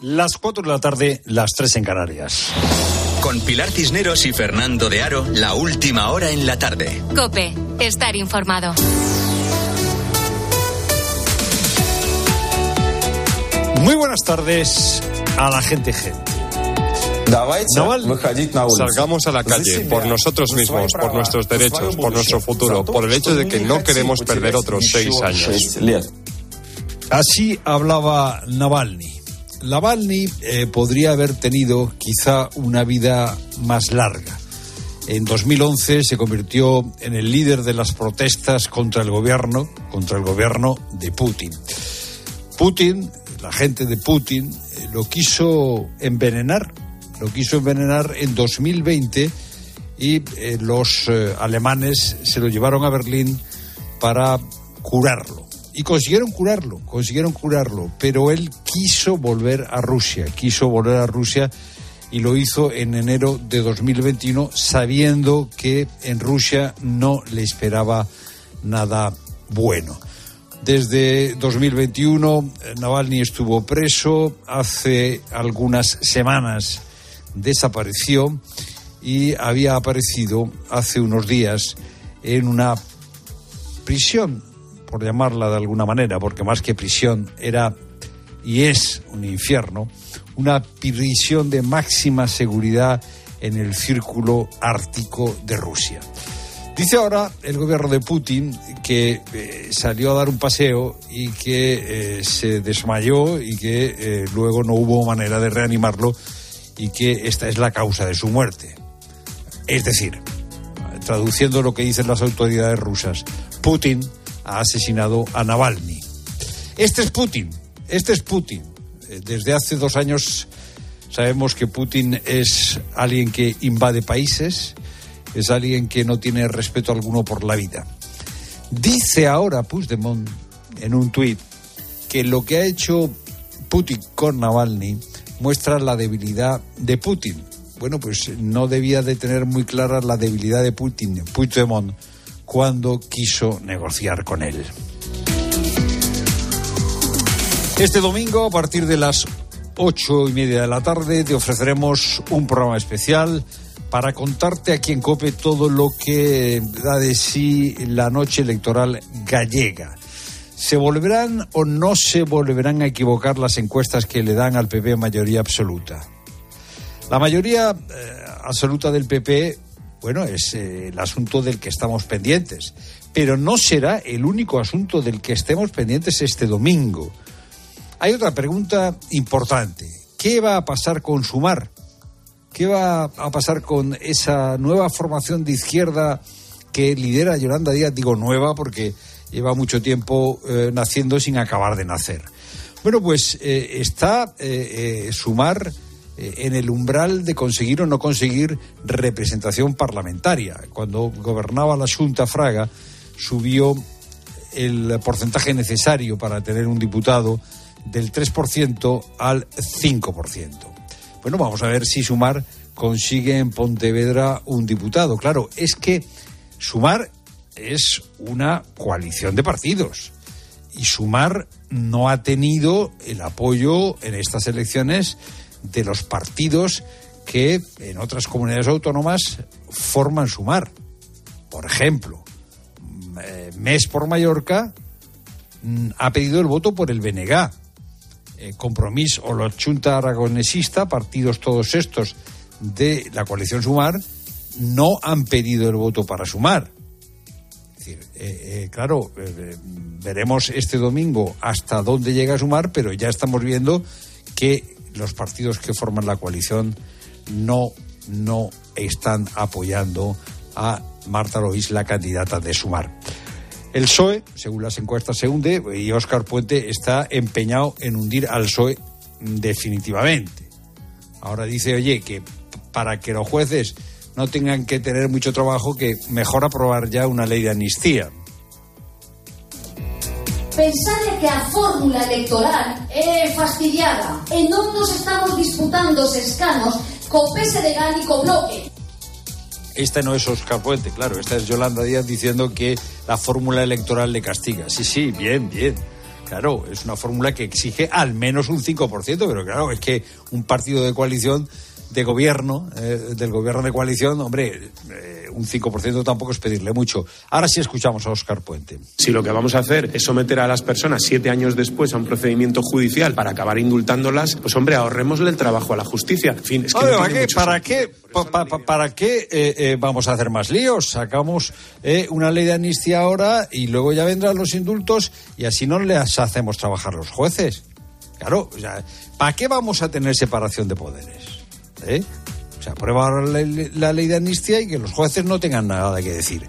Las 4 de la tarde, las 3 en Canarias. Con Pilar Cisneros y Fernando de Aro, la última hora en la tarde. Cope, estar informado. Muy buenas tardes a la gente gente. Salgamos a la calle por nosotros mismos, por nuestros derechos, por nuestro futuro, por el hecho de que no queremos perder otros seis años. Así hablaba Navalny. Navalny eh, podría haber tenido quizá una vida más larga. En 2011 se convirtió en el líder de las protestas contra el gobierno, contra el gobierno de Putin. Putin, la gente de Putin, eh, lo quiso envenenar lo quiso envenenar en 2020 y eh, los alemanes se lo llevaron a Berlín para curarlo. Y consiguieron curarlo, consiguieron curarlo, pero él quiso volver a Rusia, quiso volver a Rusia y lo hizo en enero de 2021 sabiendo que en Rusia no le esperaba nada bueno. Desde 2021 Navalny estuvo preso, hace algunas semanas desapareció y había aparecido hace unos días en una prisión, por llamarla de alguna manera, porque más que prisión era y es un infierno, una prisión de máxima seguridad en el círculo ártico de Rusia. Dice ahora el gobierno de Putin que eh, salió a dar un paseo y que eh, se desmayó y que eh, luego no hubo manera de reanimarlo y que esta es la causa de su muerte. Es decir, traduciendo lo que dicen las autoridades rusas, Putin ha asesinado a Navalny. Este es Putin, este es Putin. Eh, desde hace dos años sabemos que Putin es alguien que invade países, es alguien que no tiene respeto alguno por la vida. Dice ahora Puigdemont en un tuit que lo que ha hecho Putin con Navalny muestra la debilidad de Putin. Bueno, pues no debía de tener muy clara la debilidad de Putin, Puigdemont, cuando quiso negociar con él. Este domingo, a partir de las ocho y media de la tarde, te ofreceremos un programa especial para contarte aquí en COPE todo lo que da de sí la noche electoral gallega. ¿Se volverán o no se volverán a equivocar las encuestas que le dan al PP mayoría absoluta? La mayoría eh, absoluta del PP, bueno, es eh, el asunto del que estamos pendientes, pero no será el único asunto del que estemos pendientes este domingo. Hay otra pregunta importante. ¿Qué va a pasar con Sumar? ¿Qué va a pasar con esa nueva formación de izquierda que lidera Yolanda Díaz? Digo nueva porque lleva mucho tiempo eh, naciendo sin acabar de nacer. Bueno, pues eh, está Sumar en el umbral de conseguir o no conseguir representación parlamentaria. Cuando gobernaba la Junta Fraga, subió el porcentaje necesario para tener un diputado del 3% al 5%. Bueno, vamos a ver si Sumar consigue en Pontevedra un diputado. Claro, es que Sumar es una coalición de partidos. Y Sumar no ha tenido el apoyo en estas elecciones de los partidos que en otras comunidades autónomas forman Sumar. Por ejemplo, eh, MES por Mallorca mm, ha pedido el voto por el BNG. Eh, Compromís o la Junta Aragonesista, partidos todos estos de la coalición Sumar, no han pedido el voto para Sumar. Eh, eh, claro, veremos este domingo hasta dónde llega a sumar, pero ya estamos viendo que los partidos que forman la coalición no, no están apoyando a Marta Lois, la candidata de Sumar. El PSOE, según las encuestas, se hunde y Óscar Puente está empeñado en hundir al PSOE definitivamente. Ahora dice, oye, que para que los jueces no tengan que tener mucho trabajo, que mejor aprobar ya una ley de amnistía. Pensade que a fórmula electoral é fastidiada e non nos estamos disputando os escanos co PSDG e co Bloque. Esta no es Oscar Puente, claro, esta es Yolanda Díaz diciendo que la fórmula electoral le castiga. Sí, sí, bien, bien. Claro, es una fórmula que exige al menos un 5%, pero claro, es que un partido de coalición de gobierno, eh, del gobierno de coalición, hombre, eh, un 5% tampoco es pedirle mucho. Ahora sí escuchamos a Óscar Puente. Si lo que vamos a hacer es someter a las personas siete años después a un procedimiento judicial para acabar indultándolas, pues hombre, ahorrémosle el trabajo a la justicia. En fin, es que no ¿para, qué, ¿Para sentido. qué, para qué eh, eh, vamos a hacer más líos? Sacamos eh, una ley de amnistía ahora y luego ya vendrán los indultos y así no les hacemos trabajar los jueces. Claro, o sea, ¿para qué vamos a tener separación de poderes? ¿Eh? O sea, prueba ahora la, la ley de amnistía y que los jueces no tengan nada que decir.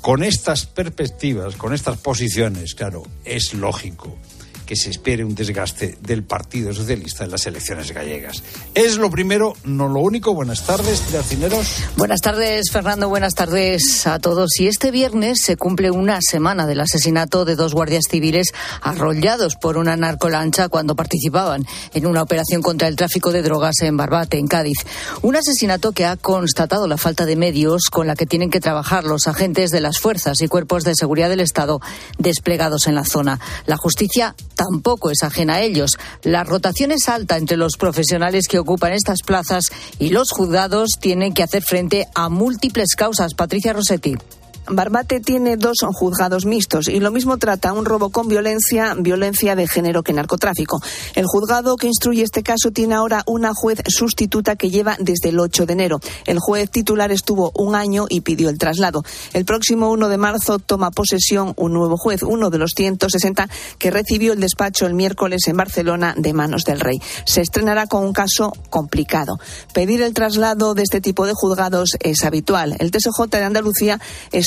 Con estas perspectivas, con estas posiciones, claro, es lógico que se espere un desgaste del Partido Socialista en las elecciones gallegas. Es lo primero, no lo único. Buenas tardes, Cineros. Buenas tardes, Fernando. Buenas tardes a todos. Y este viernes se cumple una semana del asesinato de dos guardias civiles arrollados por una narcolancha cuando participaban en una operación contra el tráfico de drogas en Barbate, en Cádiz. Un asesinato que ha constatado la falta de medios con la que tienen que trabajar los agentes de las fuerzas y cuerpos de seguridad del Estado desplegados en la zona. La justicia tampoco es ajena a ellos. La rotación es alta entre los profesionales que ocupan estas plazas y los juzgados tienen que hacer frente a múltiples causas. Patricia Rossetti. Barbate tiene dos juzgados mixtos y lo mismo trata un robo con violencia, violencia de género que narcotráfico. El juzgado que instruye este caso tiene ahora una juez sustituta que lleva desde el 8 de enero. El juez titular estuvo un año y pidió el traslado. El próximo 1 de marzo toma posesión un nuevo juez, uno de los 160 que recibió el despacho el miércoles en Barcelona de manos del rey. Se estrenará con un caso complicado. Pedir el traslado de este tipo de juzgados es habitual. El TSJ de Andalucía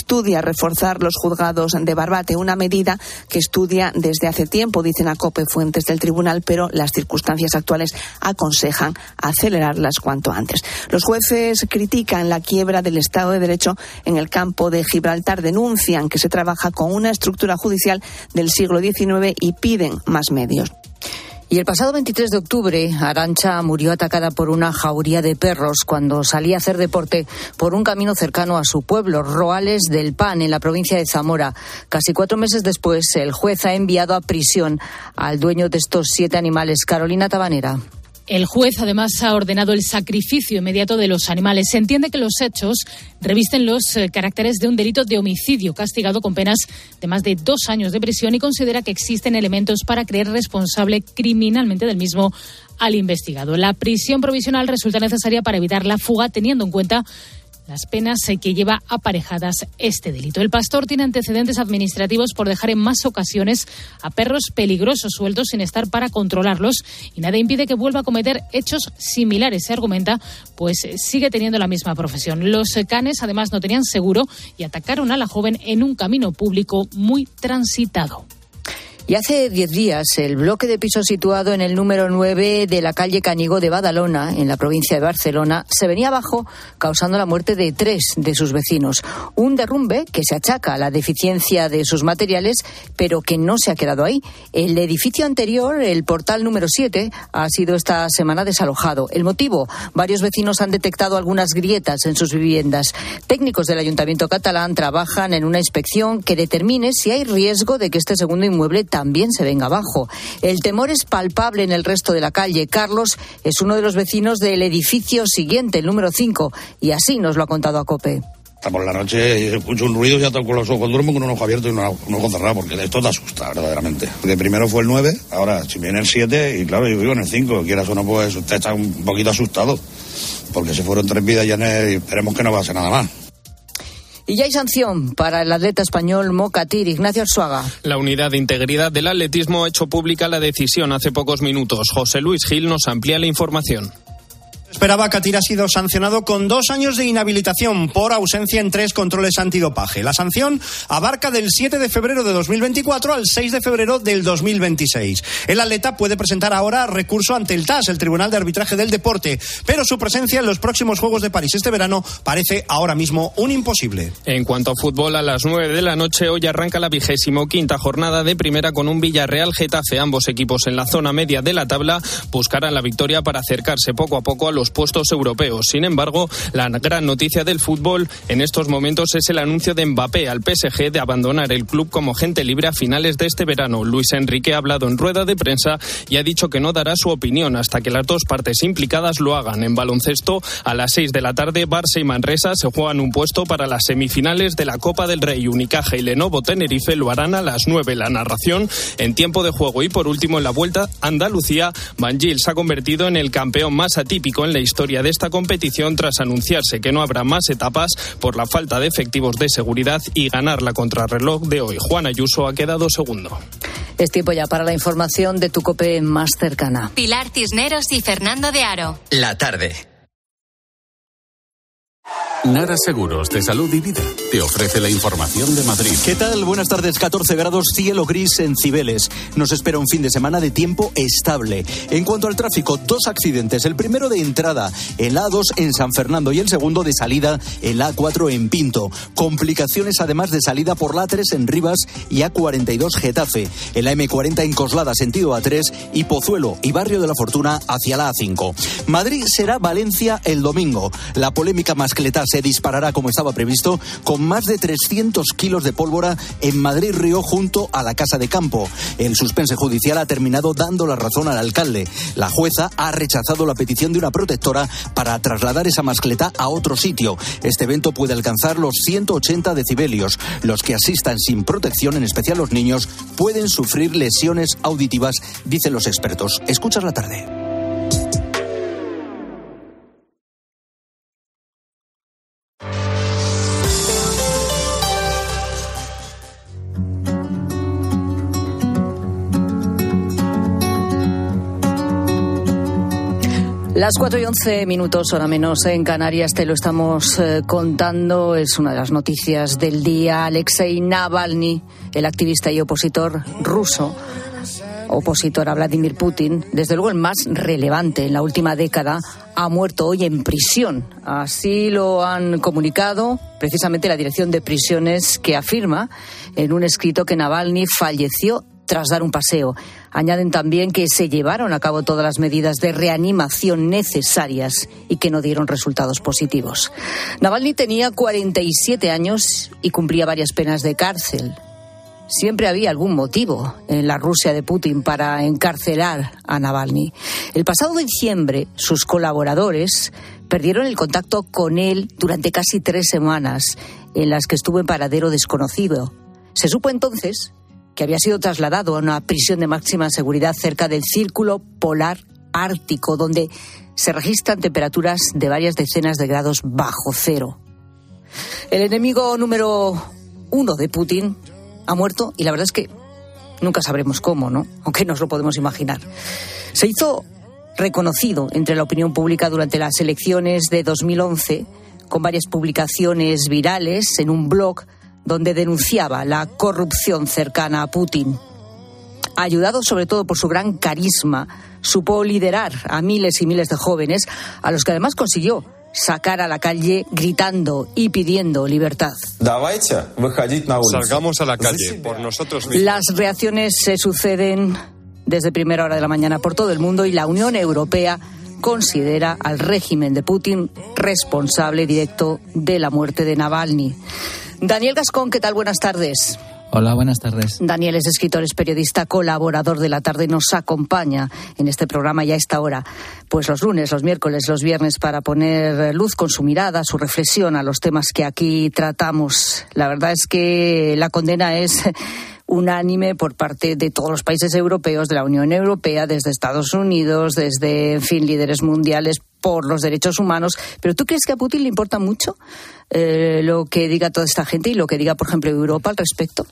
estudia reforzar los juzgados de Barbate, una medida que estudia desde hace tiempo, dicen a COPE fuentes del tribunal, pero las circunstancias actuales aconsejan acelerarlas cuanto antes. Los jueces critican la quiebra del Estado de Derecho en el campo de Gibraltar, denuncian que se trabaja con una estructura judicial del siglo XIX y piden más medios. Y el pasado 23 de octubre, Arancha murió atacada por una jauría de perros cuando salía a hacer deporte por un camino cercano a su pueblo, Roales del Pan, en la provincia de Zamora. Casi cuatro meses después, el juez ha enviado a prisión al dueño de estos siete animales, Carolina Tabanera. El juez además ha ordenado el sacrificio inmediato de los animales. Se entiende que los hechos revisten los eh, caracteres de un delito de homicidio castigado con penas de más de dos años de prisión y considera que existen elementos para creer responsable criminalmente del mismo al investigado. La prisión provisional resulta necesaria para evitar la fuga teniendo en cuenta las penas que lleva aparejadas este delito. El pastor tiene antecedentes administrativos por dejar en más ocasiones a perros peligrosos sueltos sin estar para controlarlos y nada impide que vuelva a cometer hechos similares, se argumenta, pues sigue teniendo la misma profesión. Los canes además no tenían seguro y atacaron a la joven en un camino público muy transitado. Y hace diez días, el bloque de pisos situado en el número 9 de la calle Canigó de Badalona, en la provincia de Barcelona, se venía abajo, causando la muerte de tres de sus vecinos. Un derrumbe que se achaca a la deficiencia de sus materiales, pero que no se ha quedado ahí. El edificio anterior, el portal número 7, ha sido esta semana desalojado. El motivo, varios vecinos han detectado algunas grietas en sus viviendas. Técnicos del Ayuntamiento catalán trabajan en una inspección que determine si hay riesgo de que este segundo inmueble se venga abajo. El temor es palpable en el resto de la calle. Carlos es uno de los vecinos del edificio siguiente, el número 5, y así nos lo ha contado a COPE. Hasta por la noche escucho un ruido y ya con los ojos duermo con un ojo abierto y un ojo cerrado, porque esto te asusta verdaderamente. De primero fue el 9, ahora si viene el 7 y claro, yo vivo en el 5, quieras o no, pues usted está un poquito asustado, porque se fueron tres vidas y esperemos que no pase nada más. Y ya hay sanción para el atleta español Mocatir, Ignacio Arzuaga. La unidad de integridad del atletismo ha hecho pública la decisión hace pocos minutos. José Luis Gil nos amplía la información. Esperaba Katir ha sido sancionado con dos años de inhabilitación por ausencia en tres controles antidopaje. La sanción abarca del 7 de febrero de 2024 al 6 de febrero del 2026. El atleta puede presentar ahora recurso ante el TAS, el Tribunal de Arbitraje del Deporte, pero su presencia en los próximos Juegos de París este verano parece ahora mismo un imposible. En cuanto a fútbol, a las 9 de la noche hoy arranca la vigésimo quinta jornada de primera con un Villarreal Getafe. Ambos equipos en la zona media de la tabla buscarán la victoria para acercarse poco a poco a los los puestos europeos. Sin embargo, la gran noticia del fútbol en estos momentos es el anuncio de Mbappé al PSG de abandonar el club como gente libre a finales de este verano. Luis Enrique ha hablado en rueda de prensa y ha dicho que no dará su opinión hasta que las dos partes implicadas lo hagan. En baloncesto, a las 6 de la tarde, Barça y Manresa se juegan un puesto para las semifinales de la Copa del Rey. Unicaja y Lenovo Tenerife lo harán a las 9. La narración en tiempo de juego. Y por último, en la vuelta Andalucía, Bangil se ha convertido en el campeón más atípico en la historia de esta competición tras anunciarse que no habrá más etapas por la falta de efectivos de seguridad y ganar la contrarreloj de hoy. Juan Ayuso ha quedado segundo. Es tiempo ya para la información de tu cope más cercana. Pilar Cisneros y Fernando de Aro. La tarde. Nara Seguros de Salud y Vida te ofrece la información de Madrid. ¿Qué tal? Buenas tardes. 14 grados, cielo gris en Cibeles. Nos espera un fin de semana de tiempo estable. En cuanto al tráfico, dos accidentes. El primero de entrada en la A2 en San Fernando y el segundo de salida en la A4 en Pinto. Complicaciones además de salida por la A3 en Rivas y A42 Getafe. En la M40 en Coslada, sentido A3 y Pozuelo y Barrio de la Fortuna hacia la A5. Madrid será Valencia el domingo. La polémica mascleta se disparará como estaba previsto con más de 300 kilos de pólvora en Madrid Río junto a la Casa de Campo. El suspense judicial ha terminado dando la razón al alcalde. La jueza ha rechazado la petición de una protectora para trasladar esa mascleta a otro sitio. Este evento puede alcanzar los 180 decibelios. Los que asistan sin protección, en especial los niños, pueden sufrir lesiones auditivas, dicen los expertos. Escuchas la tarde. Las 4 y 11 minutos, hora menos en Canarias, te lo estamos eh, contando. Es una de las noticias del día. Alexei Navalny, el activista y opositor ruso, opositor a Vladimir Putin, desde luego el más relevante en la última década, ha muerto hoy en prisión. Así lo han comunicado precisamente la Dirección de Prisiones, que afirma en un escrito que Navalny falleció tras dar un paseo. Añaden también que se llevaron a cabo todas las medidas de reanimación necesarias y que no dieron resultados positivos. Navalny tenía 47 años y cumplía varias penas de cárcel. Siempre había algún motivo en la Rusia de Putin para encarcelar a Navalny. El pasado diciembre, sus colaboradores perdieron el contacto con él durante casi tres semanas, en las que estuvo en paradero desconocido. Se supo entonces que había sido trasladado a una prisión de máxima seguridad cerca del Círculo Polar Ártico, donde se registran temperaturas de varias decenas de grados bajo cero. El enemigo número uno de Putin ha muerto y la verdad es que nunca sabremos cómo, ¿no? Aunque nos lo podemos imaginar. Se hizo reconocido entre la opinión pública durante las elecciones de 2011 con varias publicaciones virales en un blog donde denunciaba la corrupción cercana a Putin. Ayudado sobre todo por su gran carisma, supo liderar a miles y miles de jóvenes, a los que además consiguió sacar a la calle gritando y pidiendo libertad. Salgamos a la calle por nosotros mismos. Las reacciones se suceden desde primera hora de la mañana por todo el mundo y la Unión Europea considera al régimen de Putin responsable directo de la muerte de Navalny. Daniel Gascón, ¿qué tal? Buenas tardes. Hola, buenas tardes. Daniel es escritor, es periodista, colaborador de la tarde, nos acompaña en este programa ya a esta hora, pues los lunes, los miércoles, los viernes, para poner luz con su mirada, su reflexión a los temas que aquí tratamos. La verdad es que la condena es unánime por parte de todos los países europeos, de la Unión Europea, desde Estados Unidos, desde, en fin, líderes mundiales por los derechos humanos. Pero ¿tú crees que a Putin le importa mucho eh, lo que diga toda esta gente y lo que diga, por ejemplo, Europa al respecto?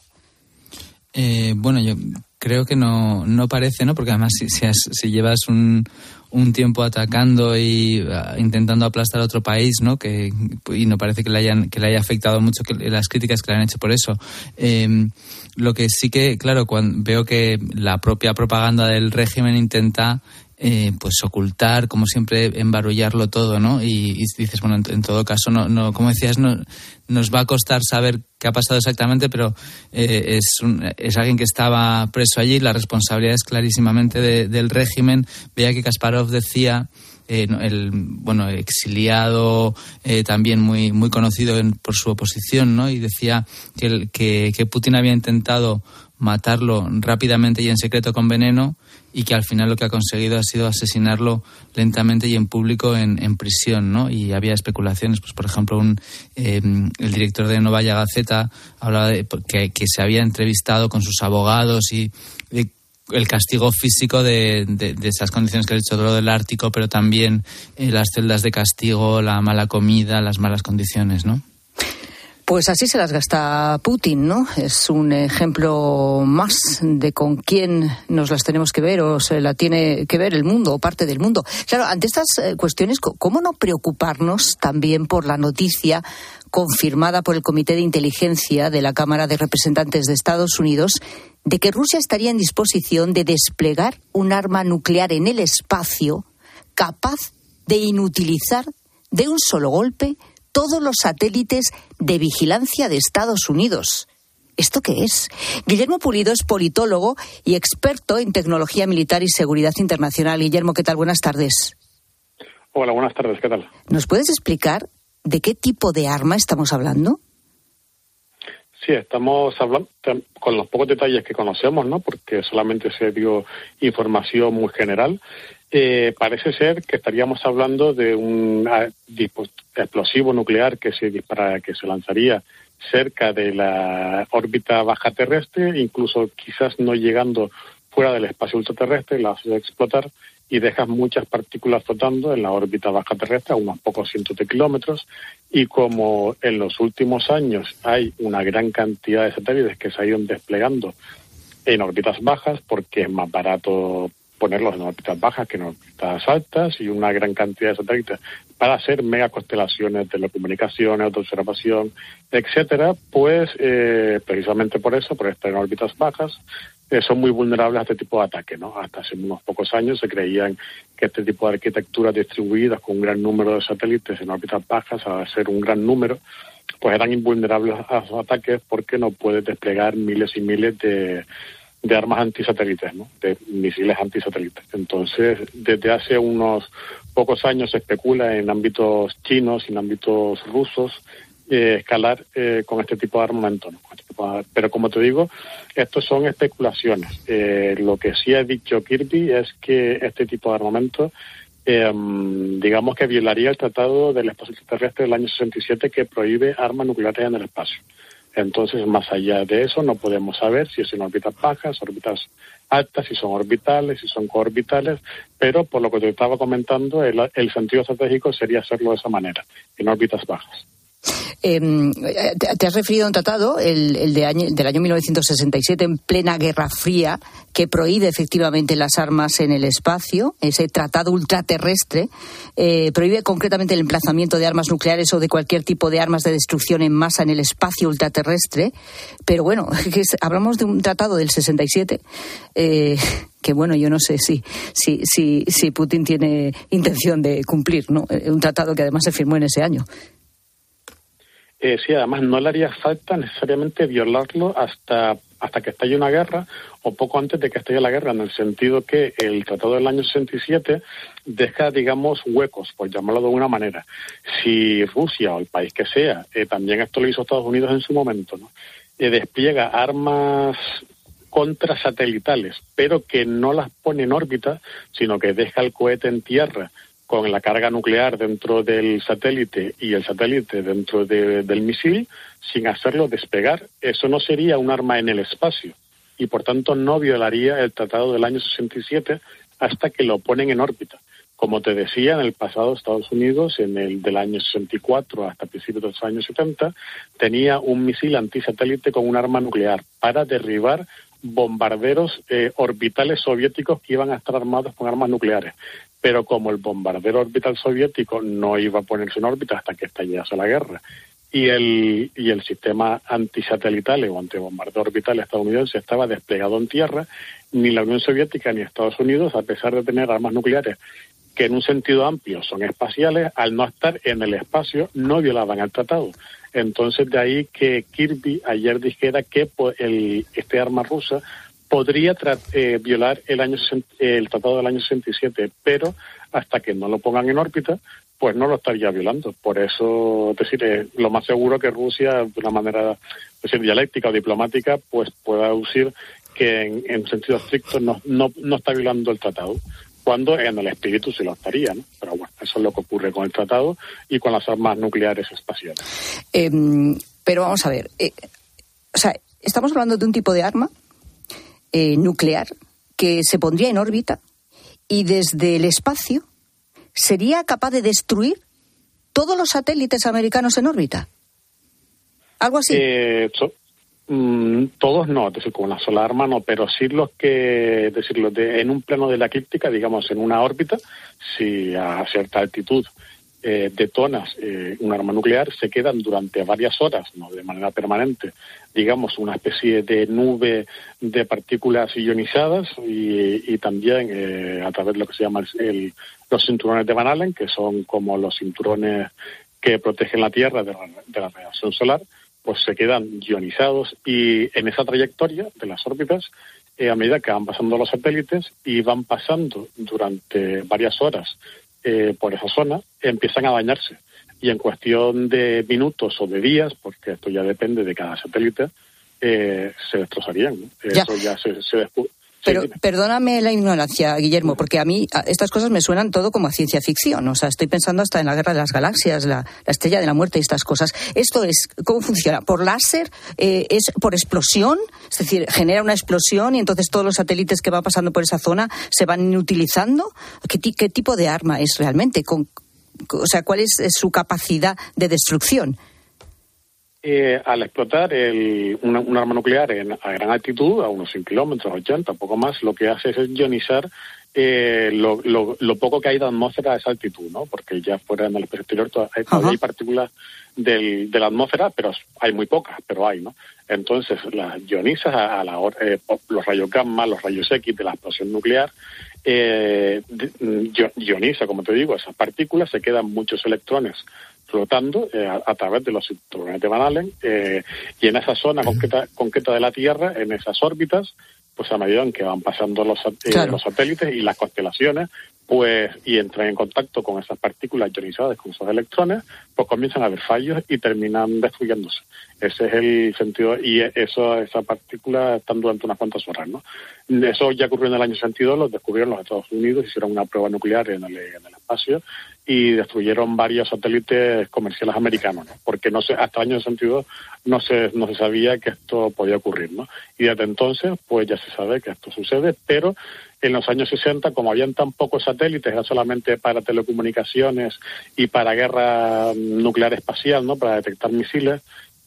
Eh, bueno, yo creo que no, no parece, ¿no? Porque además si, llevas un, un, tiempo atacando y uh, intentando aplastar a otro país, ¿no? Que, y no parece que le, hayan, que le haya afectado mucho que, las críticas que le han hecho por eso. Eh, lo que sí que, claro, cuando veo que la propia propaganda del régimen intenta eh, pues ocultar, como siempre, embarullarlo todo, ¿no? Y, dices, bueno, en, en, todo caso, no, no, como decías, no, nos va a costar saber qué ha pasado exactamente, pero eh, es, un, es alguien que estaba preso allí, la responsabilidad es clarísimamente de, del régimen. Veía que Kasparov decía eh, el bueno exiliado eh, también muy muy conocido por su oposición, ¿no? Y decía que, que, que Putin había intentado matarlo rápidamente y en secreto con veneno y que al final lo que ha conseguido ha sido asesinarlo lentamente y en público en, prisión, ¿no? Y había especulaciones, pues por ejemplo, un, eh, el director de Novaya Gaceta hablaba de que, se había entrevistado con sus abogados y, el castigo físico de, esas condiciones que he dicho, lo del Ártico, pero también eh, las celdas de castigo, la mala comida, las malas condiciones, ¿no? Pues así se las gasta Putin, ¿no? Es un ejemplo más de con quién nos las tenemos que ver o se la tiene que ver el mundo o parte del mundo. Claro, ante estas eh, cuestiones, ¿cómo no preocuparnos también por la noticia confirmada por el Comité de Inteligencia de la Cámara de Representantes de Estados Unidos de que Rusia estaría en disposición de desplegar un arma nuclear en el espacio capaz de inutilizar de un solo golpe todos los satélites de vigilancia de Estados Unidos. ¿Esto qué es? Guillermo Pulido es politólogo y experto en tecnología militar y seguridad internacional. Guillermo, ¿qué tal? Buenas tardes. Hola, buenas tardes, ¿qué tal? ¿Nos puedes explicar de qué tipo de arma estamos hablando? Sí, estamos hablando con los pocos detalles que conocemos, ¿no? Porque solamente se dio información muy general. Eh, parece ser que estaríamos hablando de un ah, explosivo nuclear que se dispara, que se lanzaría cerca de la órbita baja terrestre, incluso quizás no llegando fuera del espacio ultraterrestre, la hace explotar y dejas muchas partículas flotando en la órbita baja terrestre a unos pocos cientos de kilómetros. Y como en los últimos años hay una gran cantidad de satélites que se han ido desplegando en órbitas bajas, porque es más barato ponerlos en órbitas bajas que en órbitas altas y una gran cantidad de satélites para hacer mega constelaciones de telecomunicaciones, de observación, etcétera, pues eh, precisamente por eso, por estar en órbitas bajas, eh, son muy vulnerables a este tipo de ataques, ¿no? Hasta hace unos pocos años se creían que este tipo de arquitecturas distribuidas con un gran número de satélites en órbitas bajas, a ser un gran número, pues eran invulnerables a los ataques porque no puede desplegar miles y miles de de armas antisatélites, ¿no? de misiles antisatélites. Entonces, desde hace unos pocos años se especula en ámbitos chinos y en ámbitos rusos eh, escalar eh, con este tipo de armamento. Este pero como te digo, estos son especulaciones. Eh, lo que sí ha dicho Kirby es que este tipo de armamento, digamos que violaría el Tratado del Espacio Terrestre del año 67 que prohíbe armas nucleares en el espacio. Entonces, más allá de eso, no podemos saber si es en órbitas bajas, órbitas altas, si son orbitales, si son coorbitales, pero por lo que te estaba comentando, el, el sentido estratégico sería hacerlo de esa manera, en órbitas bajas. Em, te has referido a un tratado, el, de año, del año 1967, en plena Guerra Fría, que prohíbe efectivamente las armas en el espacio, ese tratado ultraterrestre, eh, prohíbe concretamente el emplazamiento de armas nucleares o de cualquier tipo de armas de destrucción en masa en el espacio ultraterrestre. Pero bueno, hablamos de un tratado del 67. Eh, que bueno, yo no sé si, si, si, si Putin tiene intención de cumplir, ¿no? Eh, un tratado que además se firmó en ese año. Eh, sí, además no le haría falta necesariamente violarlo hasta, hasta que estalle una guerra o poco antes de que estalle la guerra, en el sentido que el Tratado del año 67 deja, digamos, huecos, por llamarlo de alguna manera. Si Rusia o el país que sea, eh, también esto lo hizo Estados Unidos en su momento. Eh, despliega armas contrasatelitales, pero que no las pone en órbita, sino que deja el cohete en tierra con la carga nuclear dentro del satélite y el satélite dentro del misil sin hacerlo despegar. Eso no sería un arma en el espacio y por tanto no violaría el tratado del año 67 hasta que lo ponen en órbita. Como te decía, en el pasado Estados Unidos, en el del año 64 hasta principios de los años 70, tenía un misil antisatélite con un arma nuclear para derribar bombarderos eh, orbitales soviéticos que iban a estar armados con armas nucleares pero como el bombardero orbital soviético no iba a ponerse en órbita hasta que estallase la guerra y el, y el sistema antisatelital o antibombardeo orbital estadounidense estaba desplegado en tierra, ni la Unión Soviética ni Estados Unidos, a pesar de tener armas nucleares que en un sentido amplio son espaciales, al no estar en el espacio no violaban el tratado. Entonces de ahí que Kirby ayer dijera que el, este arma rusa podría eh, violar el, año, el Tratado del año 67, pero hasta que no lo pongan en órbita, pues no lo estaría violando. Por eso, es decir, lo más seguro que Rusia, de una manera decir, dialéctica o diplomática, pues pueda decir que en, en sentido estricto no, no, no está violando el tratado cuando en el espíritu se lo estaría, ¿no? Pero bueno, eso es lo que ocurre con el tratado y con las armas nucleares espaciales. Em, pero vamos a ver, eh, o sea, estamos hablando de un tipo de arma eh, nuclear que se pondría en órbita y desde el espacio sería capaz de destruir todos los satélites americanos en órbita. Algo así. Eh, Mm, todos no, es decir, con una sola arma no, pero sí los que, decirlo, de, en un plano de la eclíptica, digamos, en una órbita, si a cierta altitud eh, detonas eh, un arma nuclear, se quedan durante varias horas, no de manera permanente, digamos, una especie de nube de partículas ionizadas y, también eh, a través de lo que se llama el, los cinturones de Van Allen, que son como los cinturones que protegen la Tierra de la radiación solar, pues se quedan ionizados y en esa trayectoria de las órbitas, eh, a medida que van pasando los satélites y van pasando durante varias horas eh, por esa zona, empiezan a dañarse. Y en cuestión de minutos o de días, porque esto ya depende de cada satélite, eh, se destrozarían. Eso ya se, se, pero perdóname la ignorancia, Guillermo, porque a mí estas cosas me suenan todo como a ciencia ficción. O sea, estoy pensando hasta en la guerra de las galaxias, la, estrella de la muerte y estas cosas. Esto es, ¿cómo funciona? ¿Por láser? Eh, ¿Es por explosión? Es decir, genera una explosión y entonces todos los satélites que van pasando por esa zona se van inutilizando. ¿Qué, qué tipo de arma es realmente? o sea, ¿cuál es su capacidad de destrucción? Eh, al explotar el, un arma nuclear a gran altitud, a unos 100 kilómetros, 80, poco más, lo que hace es ionizar eh, lo, lo, poco que hay de atmósfera a esa altitud, ¿no? Porque ya fuera en el espacio exterior todavía hay, partículas del, de la atmósfera, pero hay muy pocas, pero hay, ¿no? Entonces las ionizas a, la eh, los rayos gamma, los rayos X de la explosión nuclear, eh, ioniza, como te digo, esas partículas, se quedan muchos electrones flotando eh, a, través de los cinturones de Van Allen eh, y en esa zona concreta, concreta de la Tierra, en esas órbitas, pues a medida en que van pasando los, eh, los satélites y las constelaciones, pues y entran en contacto con esas partículas ionizadas, con esos electrones, pues comienzan a haber fallos y terminan destruyéndose. Ese es el sentido, y eso, esas partículas están durante unas cuantas horas, ¿no? Eso ya ocurrió en el año 62, lo descubrieron los Estados Unidos, hicieron una prueba nuclear en el, en el espacio y destruyeron varios satélites comerciales americanos, ¿no? porque no se, hasta el año 62 no se, no se sabía que esto podía ocurrir. ¿no? Y desde entonces, pues ya se sabe que esto sucede, pero en los años 60, como habían tan pocos satélites, era solamente para telecomunicaciones y para guerra nuclear espacial, ¿no? para detectar misiles,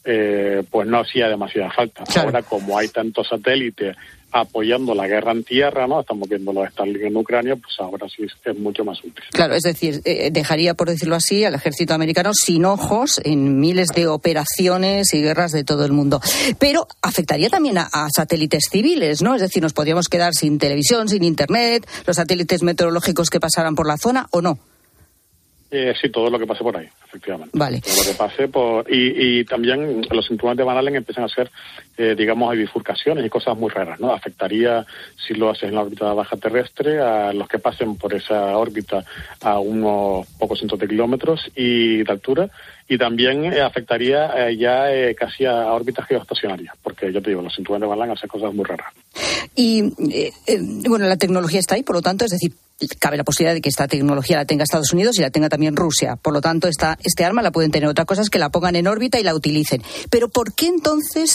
eh, pues no hacía demasiada falta. Ahora, como hay tantos satélites apoyando la guerra en tierra, ¿no? Estamos viendo los Starlink en Ucrania, pues ahora sí es mucho más útil. Claro, es decir, eh, dejaría, por decirlo así, al ejército americano sin ojos en miles de operaciones y guerras de todo el mundo. Pero afectaría también a, satélites civiles, ¿no? Es decir, nos podríamos quedar sin televisión, sin internet, los satélites meteorológicos que pasaran por la zona, ¿o no? Eh, sí, todo lo que pase por ahí, efectivamente. Vale. Todo lo que pase por... Y, y también los cinturones de Van Allen empiezan a hacer, eh, digamos, hay bifurcaciones y cosas muy raras, ¿no? Afectaría, si lo haces en la órbita baja terrestre, a los que pasen por esa órbita a unos pocos cientos de kilómetros y de altura, y también eh, afectaría eh, ya casi a órbitas geoestacionarias, porque yo te digo, los cinturones de hacen cosas muy raras. Y, bueno, la tecnología está ahí, por lo tanto, es decir, cabe la posibilidad de que esta tecnología la tenga Estados Unidos y la tenga también Rusia. Por lo tanto, esta, este arma la pueden tener. Otra cosa es que la pongan en órbita y la utilicen. Pero ¿por qué entonces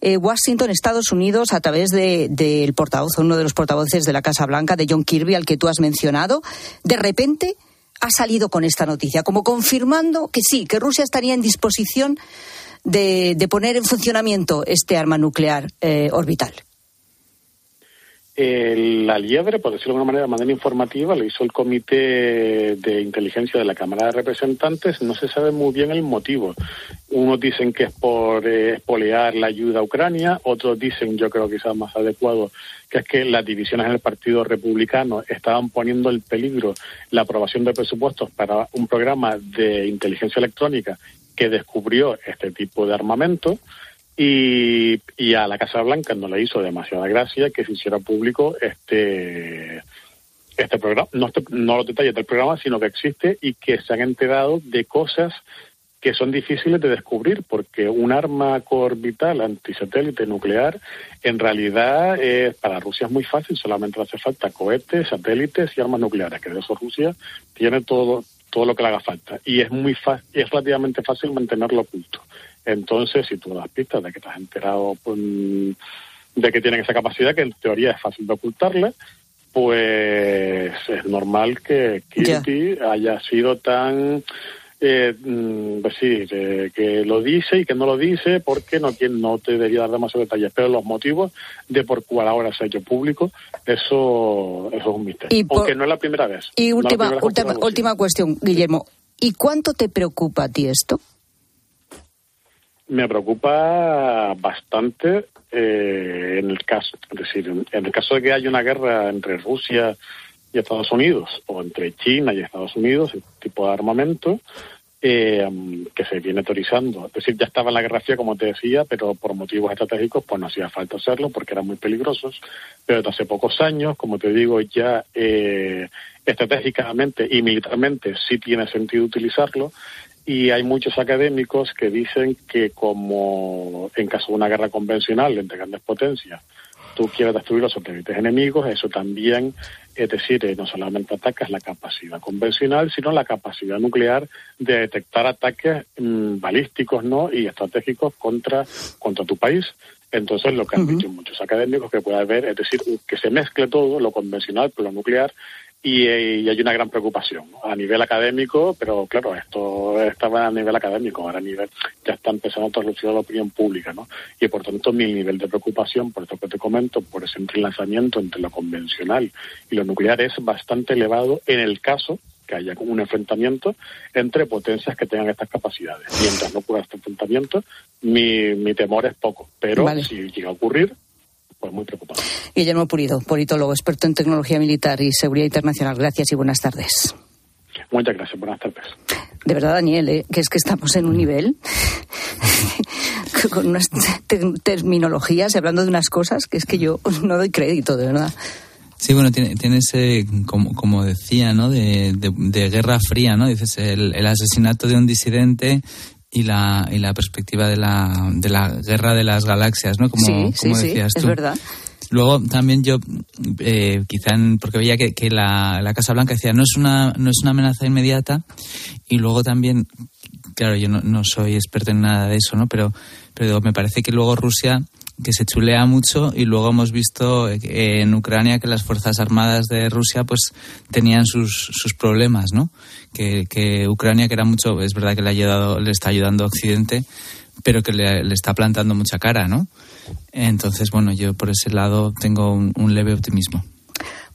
eh, Washington, Estados Unidos, a través del de, portavoz, uno de los portavoces de la Casa Blanca, de John Kirby, al que tú has mencionado, de repente ha salido con esta noticia, como confirmando que sí, que Rusia estaría en disposición de, poner en funcionamiento este arma nuclear eh, orbital? La liebre, por decirlo de alguna manera, de manera informativa, lo hizo el Comité de Inteligencia de la Cámara de Representantes. No se sabe muy bien el motivo. Unos dicen que es por eh, espolear la ayuda a Ucrania, otros dicen, yo creo quizás más adecuado, que es que las divisiones en el Partido Republicano estaban poniendo en peligro la aprobación de presupuestos para un programa de inteligencia electrónica que descubrió este tipo de armamento Y, y a la Casa Blanca no le hizo demasiada gracia que se hiciera público este este programa, no, este- no los detalles del programa, sino que existe y que se han enterado de cosas que son difíciles de descubrir, porque un arma coorbital antisatélite nuclear en realidad es, para Rusia es muy fácil, solamente hace falta cohetes, satélites y armas nucleares, que de eso Rusia tiene todo todo lo que le haga falta y es muy y es relativamente fácil mantenerlo oculto. Entonces, si tú das pistas de que te has enterado pues, de que tienen esa capacidad, que en teoría es fácil de ocultarla, pues es normal que Kirby haya sido tan eh, mm, pues sí, de que lo dice y que no lo dice porque no, quien no te debería dar demasiados detalles, pero los motivos de por cuál ahora se ha hecho público, eso, eso es un misterio. Y por- Aunque no es la primera vez. Y última, última, última cuestión, Guillermo. ¿Y cuánto te preocupa a ti esto? Me preocupa bastante eh, en el caso, es decir, en, el caso de que haya una guerra entre Rusia y Estados Unidos o entre China y Estados Unidos, este tipo de armamento eh, que se viene teorizando. Es decir, ya estaba en la Guerra Fría, como te decía, pero por motivos estratégicos pues no hacía falta hacerlo porque eran muy peligrosos. Pero desde hace pocos años, como te digo, ya eh, estratégicamente y militarmente sí tiene sentido utilizarlo y hay muchos académicos que dicen que como en caso de una guerra convencional entre grandes potencias, tú quieres destruir los satélites enemigos, eso también, es decir, eh, no solamente atacas la capacidad convencional, sino la capacidad nuclear de detectar ataques mm, balísticos ¿no? y estratégicos contra, contra tu país. Entonces, lo que han dicho muchos académicos que puede haber, es decir, que se mezcle todo, lo convencional con lo nuclear, y, y hay una gran preocupación ¿no? a nivel académico, pero claro, esto estaba a nivel académico, ahora a nivel ya está empezando a traducir a la opinión pública, ¿no? Y por tanto mi nivel de preocupación, por esto que te comento, por ese entrelazamiento entre lo convencional y lo nuclear es bastante elevado en el caso que haya un enfrentamiento entre potencias que tengan estas capacidades. Mientras no ocurra este enfrentamiento, mi, mi temor es poco, pero Vale. si llega a ocurrir, pues muy preocupado. Guillermo Purido, politólogo, experto en tecnología militar y seguridad internacional. Gracias y buenas tardes. Muchas gracias, buenas tardes. De verdad, Daniel, ¿eh? que es que estamos en un nivel con unas te- terminologías y hablando de unas cosas que es que yo no doy crédito, de verdad. Sí, bueno, tiene, tiene ese, como, como decía, ¿no? De, de- de guerra fría, ¿no? Dices, el, el asesinato de un disidente y la, y la perspectiva de la, de la guerra de las galaxias, ¿no? Como, sí, como sí, decías es tú. verdad. Luego también yo, eh, quizá en- porque veía que, que la, la Casa Blanca decía no es una no es una amenaza inmediata y luego también, claro, yo no, no soy experto en nada de eso, ¿no? Pero, pero digo, me parece que luego Rusia que se chulea mucho y luego hemos visto eh, en Ucrania que las fuerzas armadas de Rusia pues tenían sus, sus problemas, ¿no? Que, que Ucrania que era mucho, es verdad que le ha ayudado, le está ayudando a Occidente, pero que le, le está plantando mucha cara, ¿no? Entonces, bueno, yo por ese lado tengo un, un leve optimismo.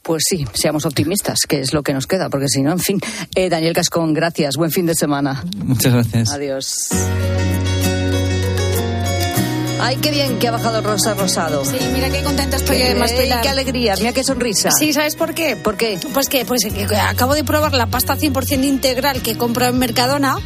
Pues sí, seamos optimistas, que es lo que nos queda, porque si no, en fin. Eh, Daniel Cascón, gracias. Buen fin de semana. Muchas gracias. Adiós. Ay, qué bien que ha bajado Rosa Rosado. Sí, mira qué contenta estoy Qué, además, Pilar. qué alegría, mira qué sonrisa. Sí, ¿sabes por qué? ¿Por qué? Pues que, pues que acabo de probar la pasta 100% integral que compro en Mercadona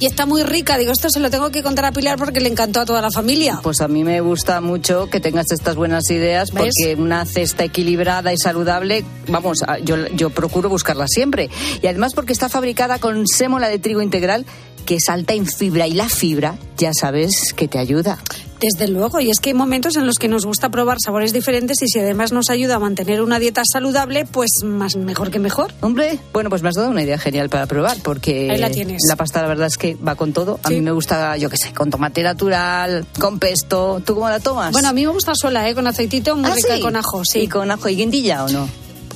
y está muy rica. Digo, esto se lo tengo que contar a Pilar porque le encantó a toda la familia. Pues a mí me gusta mucho que tengas estas buenas ideas ¿Ves? porque una cesta equilibrada y saludable, vamos, yo, yo procuro buscarla siempre. Y además porque está fabricada con sémola de trigo integral que es alta en fibra y la fibra, ya sabes, que te ayuda. Desde luego, y es que hay momentos en los que nos gusta probar sabores diferentes y si además nos ayuda a mantener una dieta saludable, pues más mejor que mejor. Hombre, bueno, pues me has dado una idea genial para probar, porque Ahí la tienes. la pasta la verdad es que va con todo. A Sí. mí me gusta, yo qué sé, con tomate natural, con pesto. ¿Tú cómo la tomas? Bueno, a mí me gusta sola, ¿eh? Con aceitito, muy ¿Ah, rica sí? con ajo, sí. ¿Y con ajo y guindilla o no?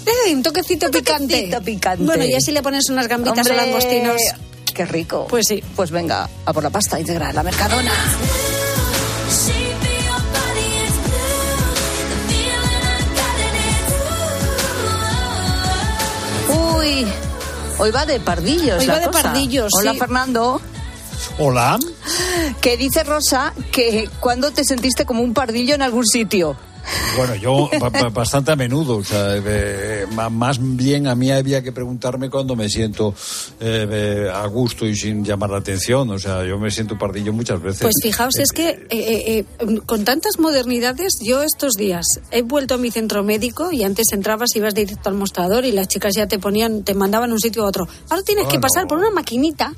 Eh, un toquecito, picante. picante. Bueno, y así le pones unas gambitas Hombre, o langostinos. Qué rico. Pues sí. Pues venga, a por la pasta integral, la Mercadona. Uy, hoy va de pardillos. Hoy la va de cosa. pardillos, Hola, sí. Fernando. Hola. Que dice Rosa que cuando te sentiste como un pardillo en algún sitio. Bueno, yo bastante a menudo, o sea, eh, más bien a mí había que preguntarme cuando me siento eh, a gusto y sin llamar la atención, o sea, yo me siento pardillo muchas veces. Pues fijaos, es que eh, con tantas modernidades, yo estos días he vuelto a mi centro médico y antes entrabas y ibas directo al mostrador y las chicas ya te ponían, te mandaban un sitio a otro. Ahora tienes que pasar por una maquinita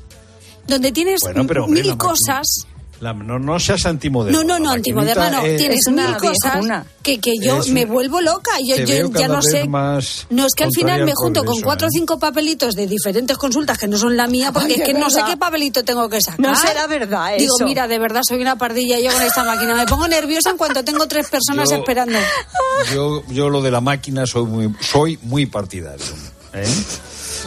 donde tienes mil cosas no, no seas antimoderna. No, no, no, antimoderna no. Tienes mil cosas que, que yo me vuelvo loca. Yo, yo ya no sé. No, es que al final me junto con cuatro o ¿eh? cinco papelitos de diferentes consultas que no son la mía, porque es que no sé qué papelito tengo que sacar. No será verdad eso. Digo, mira, de verdad soy una pardilla yo con esta máquina. Me pongo nerviosa en cuanto tengo tres personas esperando. Yo, yo lo de la máquina soy muy, soy muy partidario. ¿eh?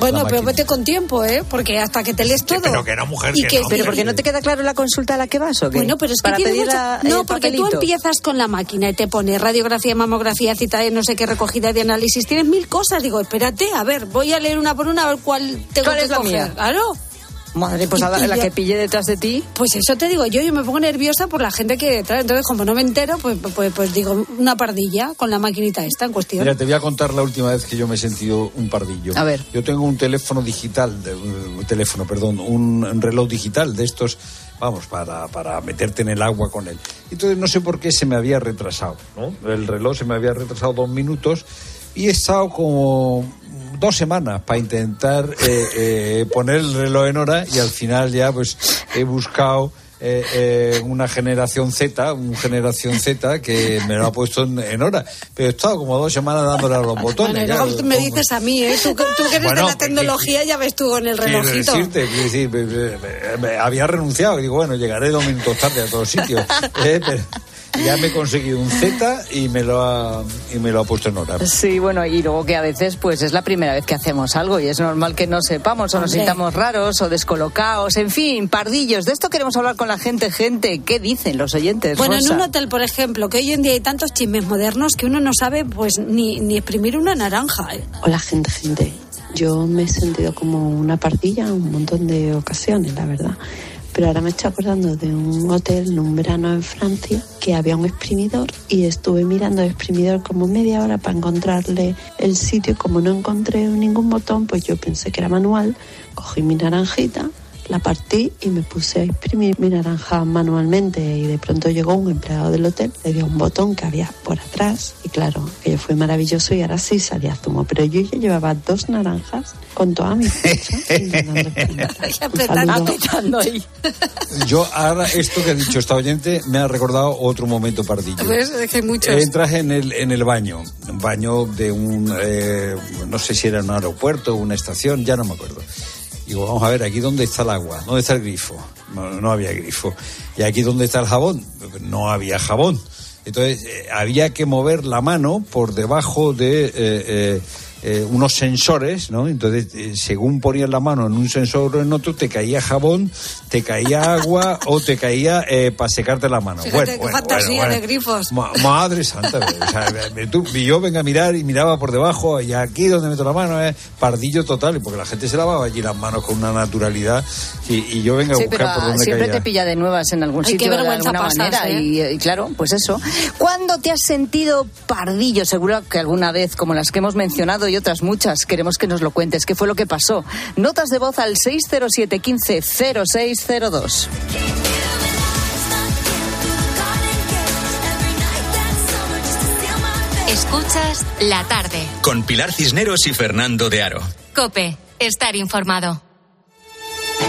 Bueno, pero vete con tiempo, ¿eh? Porque hasta que te lees todo. Pero que no, mujer, y que, Pero porque no te queda claro la consulta a la que vas, ¿o qué? Bueno, pero es que Para mucha... No, porque tú empiezas con la máquina y te pone radiografía, mamografía, cita de no sé qué, recogida de análisis. Tienes mil cosas. Digo, espérate, a ver, voy a leer una por una a ver cuál tengo ¿Cuál que es la coger. mía? Claro. Madre, pues a la, que pille detrás de ti. Pues eso te digo yo, yo me pongo nerviosa por la gente que trae. Entonces, como no me entero, pues, pues, pues digo, una pardilla con la maquinita esta en cuestión. Mira, te voy a contar la última vez que yo me he sentido un pardillo. A ver. Yo tengo un teléfono digital, de, un teléfono, perdón, un reloj digital de estos, vamos, para, para meterte en el agua con él. Entonces, no sé por qué se me había retrasado, ¿no? El reloj se me había retrasado dos minutos y he estado como dos semanas para intentar eh, eh, poner el reloj en hora y al final ya pues he buscado eh, una generación Z, un generación Z que me lo ha puesto en, hora. Pero he estado como dos semanas dándole a los botones. Bueno, me dices a mí, ¿eh? Tú, que eres de la tecnología ya ves tú con el relojito. Decirte, decir, había renunciado digo, bueno, llegaré dos minutos tarde a todos sitios. pero, ya me he conseguido un Z y me lo ha, y me lo ha puesto en hora. Sí, bueno, y luego que a veces pues es la primera vez que hacemos algo y es normal que no sepamos o nos sintamos raros o descolocados, en fin, pardillos. De esto queremos hablar con la gente, gente. ¿Qué dicen los oyentes? Bueno, en un hotel, por ejemplo, que hoy en día hay tantos chismes modernos que uno no sabe pues ni, ni exprimir una naranja. ¿eh? Hola, gente, gente. Yo me he sentido como una pardilla en un montón de ocasiones, la verdad pero ahora me estoy acordando de un hotel en un verano en Francia que había un exprimidor y estuve mirando el exprimidor como media hora para encontrarle el sitio. Como no encontré ningún botón, pues yo pensé que era manual, cogí mi naranjita la partí y me puse a imprimir mi naranja manualmente y de pronto llegó un empleado del hotel, le dio un botón que había por atrás y claro, aquello fue maravilloso y ahora sí salía zumo, pero yo ya llevaba dos naranjas con toda mi fecha ahí. Yo ahora esto que ha dicho esta oyente me ha recordado otro momento pardillo. Pues es que hay muchos. Entras en el, en el baño, un baño de un, eh, no sé si era un aeropuerto o una estación, ya no me acuerdo Digo, vamos a ver, aquí dónde está el agua, dónde está el grifo. No, había grifo. Y aquí dónde está el jabón, no había jabón. Entonces eh, había que mover la mano por debajo de eh, eh, eh, unos sensores, ¿no? Entonces, eh, según ponías la mano en un sensor o en otro, te caía jabón, te caía agua o te caía eh, para secarte la mano. Fíjate, bueno, qué fantasía de grifos. madre santa. o sea, tú, y yo venga a mirar y miraba por debajo y aquí donde meto la mano es pardillo total, porque la gente se lavaba allí las manos con una naturalidad y, yo venga a buscar por donde siempre te pilla de nuevas en algún sitio de alguna manera y, y claro, pues eso. ¿Cuándo te has sentido pardillo? Seguro que alguna vez, como las que hemos mencionado y otras muchas. Queremos que nos lo cuentes. ¿Qué fue lo que pasó? Notas de voz al 607 15 0602. Escuchas la tarde. Con Pilar Cisneros y Fernando de Aro. Cope, estar informado.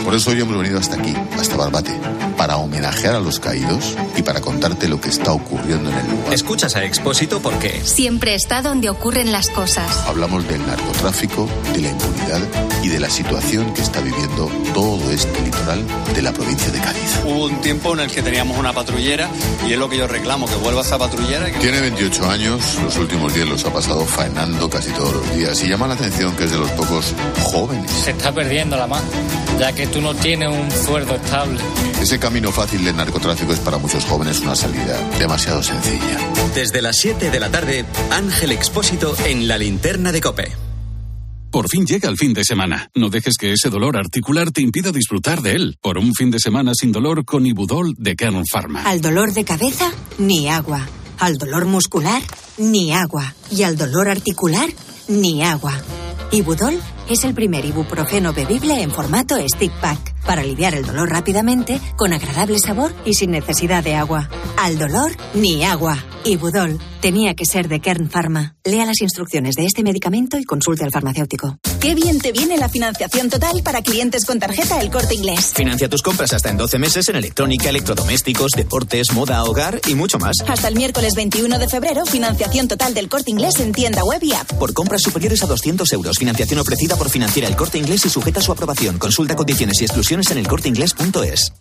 Por eso hoy hemos venido hasta aquí, hasta Barbate, para homenajear a los caídos y para contarte lo que está ocurriendo en el lugar. Escuchas a Expósito porque siempre está donde ocurren las cosas. Hablamos del narcotráfico, de la impunidad y de la situación que está viviendo todo este litoral de la provincia de Cádiz. Hubo un tiempo en el que teníamos una patrullera y es lo que yo reclamo, que vuelva esa patrullera. Tiene 28 años, los últimos días los ha pasado faenando casi todos los días y llama la atención que es de los pocos jóvenes. Se está perdiendo la mano, ya que tú no tienes un sueldo estable. Ese camino fácil del narcotráfico es para muchos jóvenes una salida demasiado sencilla. Desde las 7 de la tarde, Ángel Expósito en la linterna de Cope. Por fin llega el fin de semana. No dejes que ese dolor articular te impida disfrutar de él. Por un fin de semana sin dolor con Ibudol de Kern Pharma. Al dolor de cabeza, ni agua. Al dolor muscular, ni agua. Y al dolor articular, ni agua. Ibudol es el primer ibuprofeno bebible en formato stick pack para aliviar el dolor rápidamente, con agradable sabor y sin necesidad de agua. Al dolor, ni agua. Ibudol tenía que ser de Kern Pharma. Lea las instrucciones de este medicamento y consulte al farmacéutico. Qué bien te viene la financiación total para clientes con tarjeta El Corte Inglés. Financia tus compras hasta en 12 meses en electrónica, electrodomésticos, deportes, moda, hogar y mucho más. Hasta el miércoles 21 de febrero, financiación total del Corte Inglés en tienda web y app. Por compras superiores a 200 euros, financiación ofrecida por Financiera El Corte Inglés y sujeta a su aprobación. Consulta condiciones y exclusiones en elcorteinglés.es.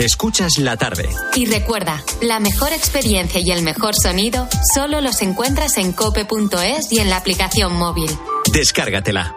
Escuchas la tarde. Y recuerda, la mejor experiencia y el mejor sonido solo los encuentras en cope.es y en la aplicación móvil. Descárgatela.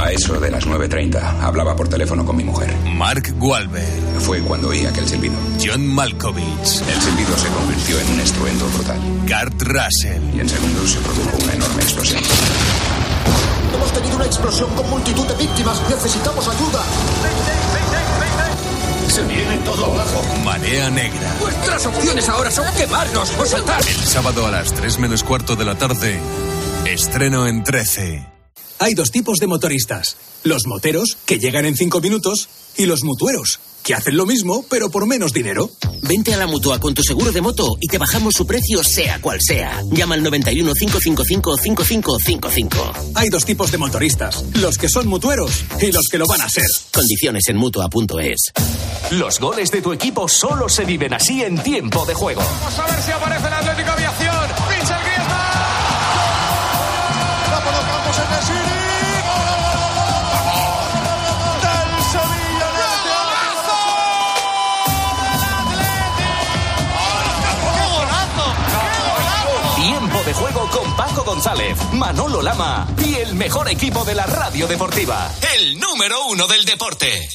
A eso de las 9.30 hablaba por teléfono con mi mujer. Mark Wahlberg. Fue cuando oí aquel silbido. John Malkovich. El silbido se convirtió en un estruendo brutal. Kurt Russell. Y en segundos se produjo una enorme explosión. Hemos tenido una explosión con multitud de víctimas. Necesitamos ayuda. Se viene todo abajo. Marea negra. Nuestras opciones ahora son quemarnos o saltar. El sábado a las 3 menos cuarto de la tarde. Estreno en 13. Hay dos tipos de motoristas. Los moteros, que llegan en cinco minutos, y los mutueros, que hacen lo mismo, pero por menos dinero. Vente a la mutua con tu seguro de moto y te bajamos su precio, sea cual sea. Llama al 91 555 5555. Hay dos tipos de motoristas: los que son mutueros y los que lo van a ser. Condiciones en mutua.es. Los goles de tu equipo solo se viven así en tiempo de juego. Vamos a ver si aparece el Atlético Aviación. Paco González, Manolo Lama y el mejor equipo de la radio deportiva. El número uno del deporte.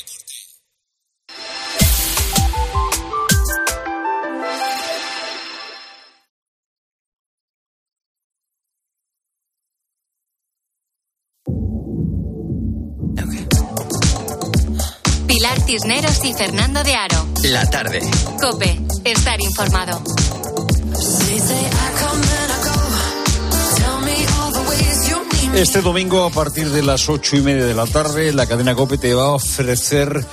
Pilar Cisneros y Fernando de Aro. La tarde. Cope, estar informado. Este domingo, a partir de las ocho y media de la tarde, la cadena COPE te va a ofrecer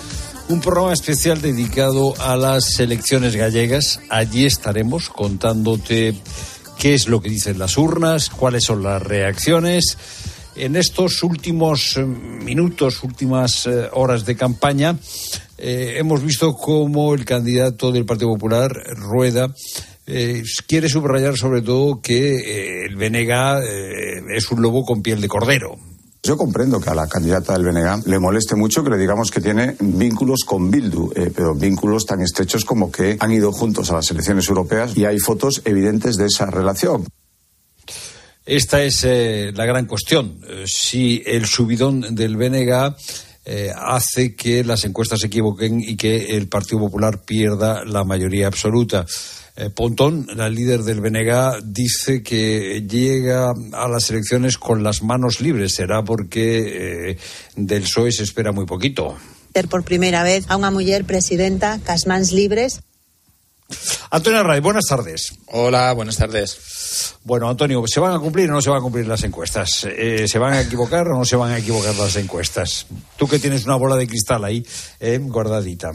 un programa especial dedicado a las elecciones gallegas. Allí estaremos contándote qué es lo que dicen las urnas, cuáles son las reacciones. En estos últimos eh, minutos, últimas eh, horas de campaña, eh, hemos visto cómo el candidato del Partido Popular, Rueda, eh, quiere subrayar sobre todo que eh, el BNG eh, es un lobo con piel de cordero. Yo comprendo que a la candidata del BNG le moleste mucho que le digamos que tiene vínculos con Bildu, eh, pero vínculos tan estrechos como que han ido juntos a las elecciones europeas y hay fotos evidentes de esa relación. Esta es eh, la gran cuestión. Si el subidón del BNG eh, hace que las encuestas se equivoquen y que el Partido Popular pierda la mayoría absoluta. Eh, Pontón, la líder del BNG, dice que llega a las elecciones con las manos libres. Será porque eh, del PSOE se espera muy poquito. ter por primeira vez a unha muller presidenta cas mans libres. Antonio Ray, buenas tardes. Hola, buenas tardes. Bueno, Antonio, ¿se van a cumplir o no se van a cumplir las encuestas? Eh, ¿Se van a equivocar o no se van a equivocar las encuestas? Tú que tienes una bola de cristal ahí, eh, guardadita.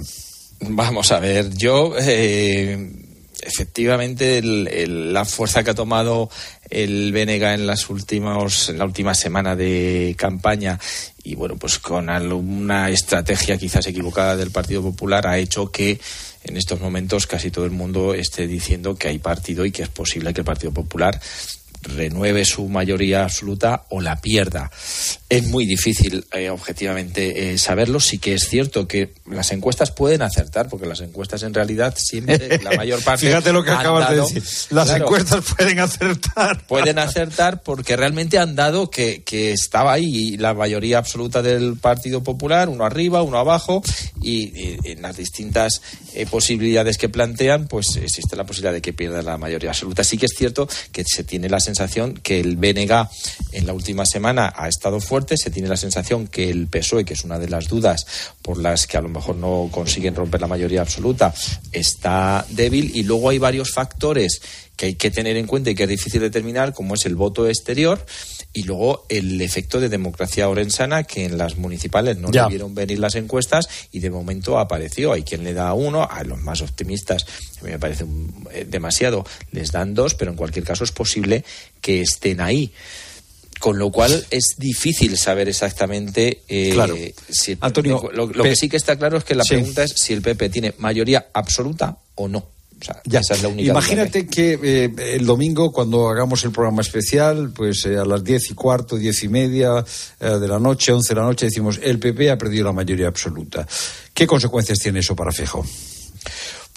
Vamos a ver, yo eh, efectivamente el- el- la fuerza que ha tomado el BNG en las últimos en la última semana de campaña y bueno pues con alguna estrategia quizás equivocada del Partido Popular ha hecho que en estos momentos casi todo el mundo esté diciendo que hay partido y que es posible que el Partido Popular renueve su mayoría absoluta o la pierda. Es muy difícil eh, objetivamente eh, saberlo. Sí que es cierto que las encuestas pueden acertar, porque las encuestas en realidad siempre, la mayor parte. Fíjate lo que acabas de decir. Las encuestas pueden acertar. Pueden acertar porque realmente han dado que, que estaba ahí la mayoría absoluta del Partido Popular, uno arriba, uno abajo, y, en las distintas eh, posibilidades que plantean, pues existe la posibilidad de que pierda la mayoría absoluta. Sí que es cierto que se tiene la sensación que el BNG en la última semana ha estado fuerte, se tiene la sensación que el PSOE, que es una de las dudas por las que a lo mejor no consiguen romper la mayoría absoluta, está débil y luego hay varios factores que hay que tener en cuenta y que es difícil determinar, como es el voto exterior y luego el efecto de democracia orensana que en las municipales no vieron venir las encuestas y de momento apareció. Hay quien le da uno, a los más optimistas, a mí me parece eh, demasiado, les dan dos, pero en cualquier caso es posible que estén ahí. Con lo cual es difícil saber exactamente eh, claro. si Antonio, lo, que sí que está claro es que la pregunta es si el PP tiene mayoría absoluta o no ya. Esa es la única Imagínate que eh, el domingo, cuando hagamos el programa especial, pues eh, a las diez y cuarto, diez y media eh, de la noche, once de la noche, decimos el PP ha perdido la mayoría absoluta. ¿Qué consecuencias tiene eso para Fijo?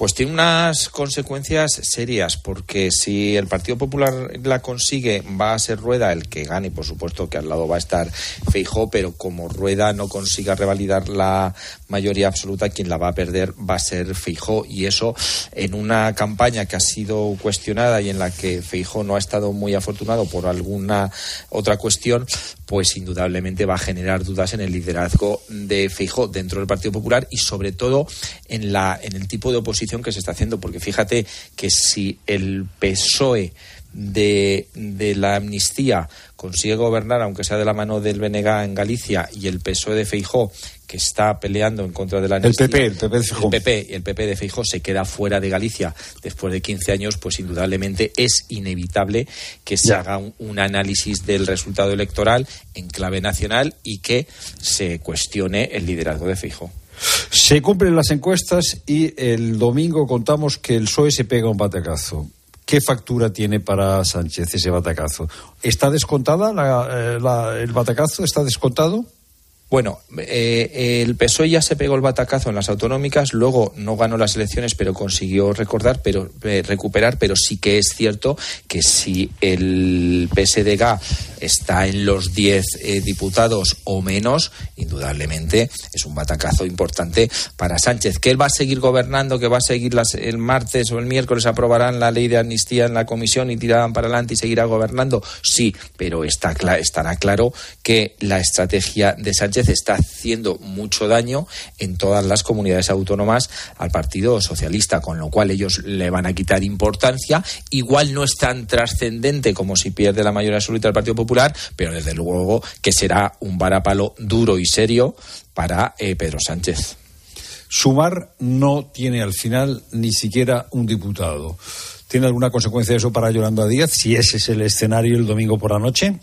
Pues tiene unas consecuencias serias, porque si el Partido Popular la consigue, va a ser Rueda el que gane, por supuesto que al lado va a estar Feijó, pero como Rueda no consiga revalidar la mayoría absoluta, quien la va a perder va a ser Feijó. Y eso en una campaña que ha sido cuestionada y en la que Feijó no ha estado muy afortunado por alguna otra cuestión, pues indudablemente va a generar dudas en el liderazgo de Feijó dentro del Partido Popular y sobre todo en, la, en el tipo de oposición que se está haciendo, porque fíjate que si el PSOE de, de, la amnistía consigue gobernar, aunque sea de la mano del BNG en Galicia, y el PSOE de Feijó, que está peleando en contra de la amnistía, el PP, el PP de Feijó. El PP, el PP de Feijó se queda fuera de Galicia después de 15 años, pues indudablemente es inevitable que se haga un, un, análisis del resultado electoral en clave nacional y que se cuestione el liderazgo de Feijó. Se cumplen las encuestas y el domingo contamos que el PSOE se pega un batacazo. ¿Qué factura tiene para Sánchez ese batacazo? ¿Está descontada la, eh, el batacazo? ¿Está descontado? Bueno, eh, el PSOE ya se pegó el batacazo en las autonómicas, luego no ganó las elecciones, pero consiguió recordar, pero eh, recuperar, pero sí que es cierto que si el PSDG está en los 10 eh, diputados o menos, indudablemente es un batacazo importante para Sánchez. Que él va a seguir gobernando, que va a seguir las, el martes o el miércoles aprobarán la ley de amnistía en la comisión y tirarán para adelante y seguirá gobernando, sí, pero está estará claro que la estrategia de Sánchez está haciendo mucho daño en todas las comunidades autónomas al Partido Socialista, con lo cual ellos le van a quitar importancia. Igual no es tan trascendente como si pierde la mayoría absoluta del Partido Popular, pero desde luego que será un varapalo duro y serio para eh, Pedro Sánchez. Sumar no tiene al final ni siquiera un diputado. ¿Tiene alguna consecuencia eso para Yolanda Díaz si ese es el escenario el domingo por la noche?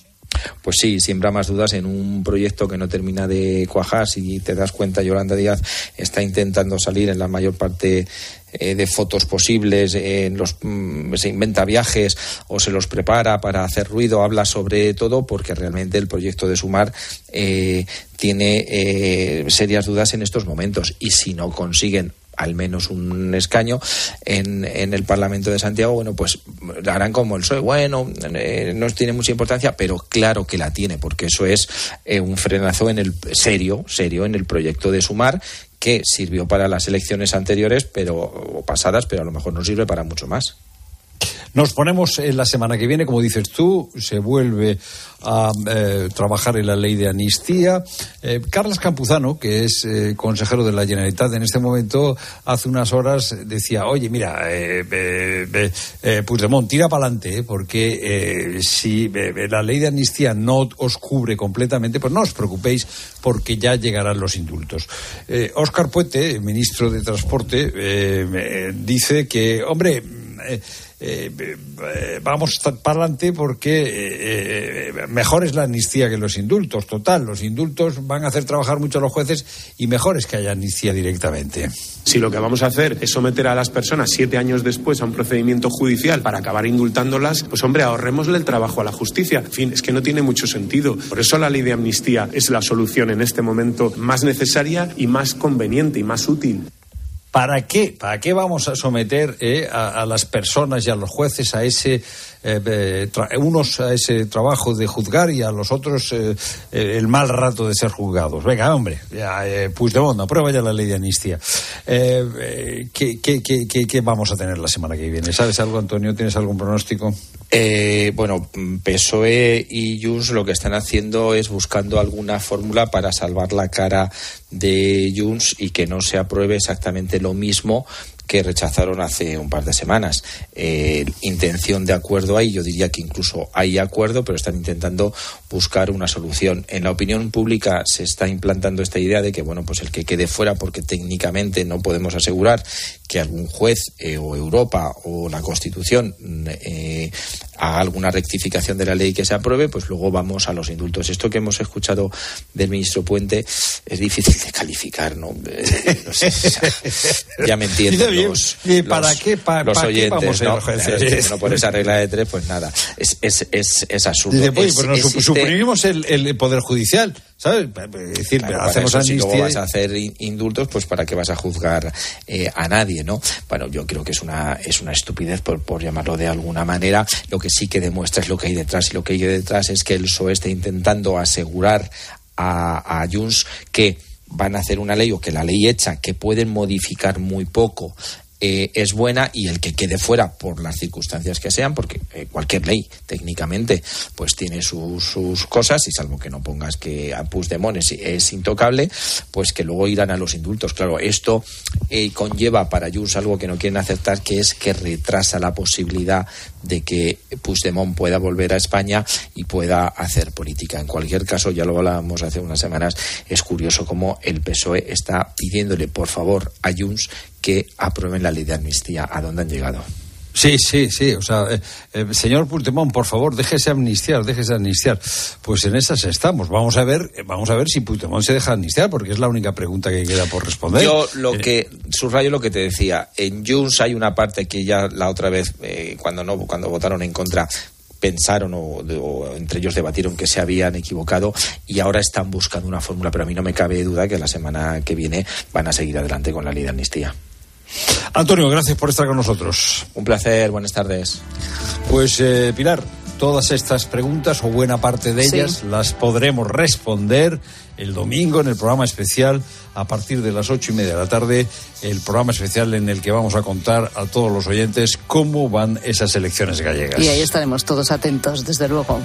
Pues sí, siembra más dudas en un proyecto que no termina de cuajar. Si te das cuenta, Yolanda Díaz está intentando salir en la mayor parte eh, de fotos posibles, en los, mm, se inventa viajes o se los prepara para hacer ruido, habla sobre todo porque realmente el proyecto de Sumar eh, tiene eh, serias dudas en estos momentos y si no consiguen al menos un escaño en, el Parlamento de Santiago, bueno, pues harán como el PSOE. Bueno, eh, no tiene mucha importancia, pero claro que la tiene, porque eso es eh, un frenazo en el serio, serio en el proyecto de Sumar que sirvió para las elecciones anteriores, pero o pasadas, pero a lo mejor no sirve para mucho más. Nos ponemos en la semana que viene, como dices tú, se vuelve a eh, trabajar en la ley de amnistía. Eh, Carlos Campuzano, que es eh, consejero de la Generalitat en este momento, hace unas horas decía, oye, mira, Puigdemont, tira para adelante, porque si la ley de amnistía no os cubre completamente, pues no os preocupéis, porque ya llegarán los indultos. Óscar Puente, ministro de Transporte, dice que, hombre, eh, eh, vamos para adelante porque mejor es la amnistía que los indultos. Total, los indultos van a hacer trabajar mucho a los jueces y mejor es que haya amnistía directamente. Si lo que vamos a hacer es someter a las personas siete años después a un procedimiento judicial para acabar indultándolas, pues hombre, ahorrémosle el trabajo a la justicia. En fin, es que no tiene mucho sentido. Por eso la ley de amnistía es la solución en este momento más necesaria y más conveniente y más útil. ¿Para qué? ¿Para qué vamos a someter eh, a, las personas y a los jueces a ese eh, unos a ese trabajo de juzgar y a los otros eh, el mal rato de ser juzgados? Venga, hombre, ya, Puigdemont, aprueba ya la ley de amnistía. ¿qué, qué, qué, qué, vamos a tener la semana que viene? ¿Sabes algo, Antonio? ¿Tienes algún pronóstico? bueno, PSOE y Junts lo que están haciendo es buscando alguna fórmula para salvar la cara de Junts y que no se apruebe exactamente lo mismo que rechazaron hace un par de semanas. Eh, intención de acuerdo hay, yo diría que incluso hay acuerdo, pero están intentando buscar una solución. En la opinión pública se está implantando esta idea de que, bueno, pues el que quede fuera, porque técnicamente no podemos asegurar que algún juez eh, o Europa o la Constitución eh, haga alguna rectificación de la ley que se apruebe, pues luego vamos a los indultos. Esto que hemos escuchado del ministro Puente es difícil de calificar, ¿no? Eh, ya me entienden los, ¿Y para qué, los oyentes, ¿no? por esa regla de tres, pues nada, es, es, es, es absurdo. pues suprimimos el, el Poder Judicial. ¿Sabes? Es decir, hacemos Si luego vas a hacer indultos, pues para qué vas a juzgar eh, a nadie, ¿no? Bueno, yo creo que es una, es una estupidez, por, por llamarlo de alguna manera. Lo que sí que demuestra es lo que hay detrás. Y lo que hay detrás es que el PSOE está intentando asegurar a, a Junts que van a hacer una ley o que la ley hecha, que pueden modificar muy poco eh, es buena y el que quede fuera por las circunstancias que sean, porque eh, cualquier ley técnicamente pues tiene sus, sus, cosas y salvo que no pongas que a Puigdemont es, intocable, pues que luego irán a los indultos. Claro, esto eh, conlleva para Junts algo que no quieren aceptar, que es que retrasa la posibilidad de que Puigdemont pueda volver a España y pueda hacer política. En cualquier caso, ya lo hablábamos hace unas semanas, es curioso cómo el PSOE está pidiéndole por favor a Junts que aprueben la ley de amnistía. ¿A dónde han llegado? Sí, sí, sí. O sea, eh, eh, señor Puigdemont, por favor, déjese amnistiar, déjese amnistiar. Pues en esas estamos. Vamos a ver, vamos a ver si Puigdemont se deja amnistiar, porque es la única pregunta que queda por responder. Yo lo eh, que subrayo lo que te decía. En Junts hay una parte que ya la otra vez, cuando no, cuando votaron en contra, pensaron o, entre ellos debatieron que se habían equivocado y ahora están buscando una fórmula, pero a mí no me cabe duda que la semana que viene van a seguir adelante con la ley de amnistía. Antonio, gracias por estar con nosotros. Un placer, buenas tardes. Pues eh, Pilar, todas estas preguntas o buena parte de ellas las podremos responder el domingo en el programa especial a partir de las ocho y media de la tarde, el programa especial en el que vamos a contar a todos los oyentes cómo van esas elecciones gallegas. Y ahí estaremos todos atentos, desde luego.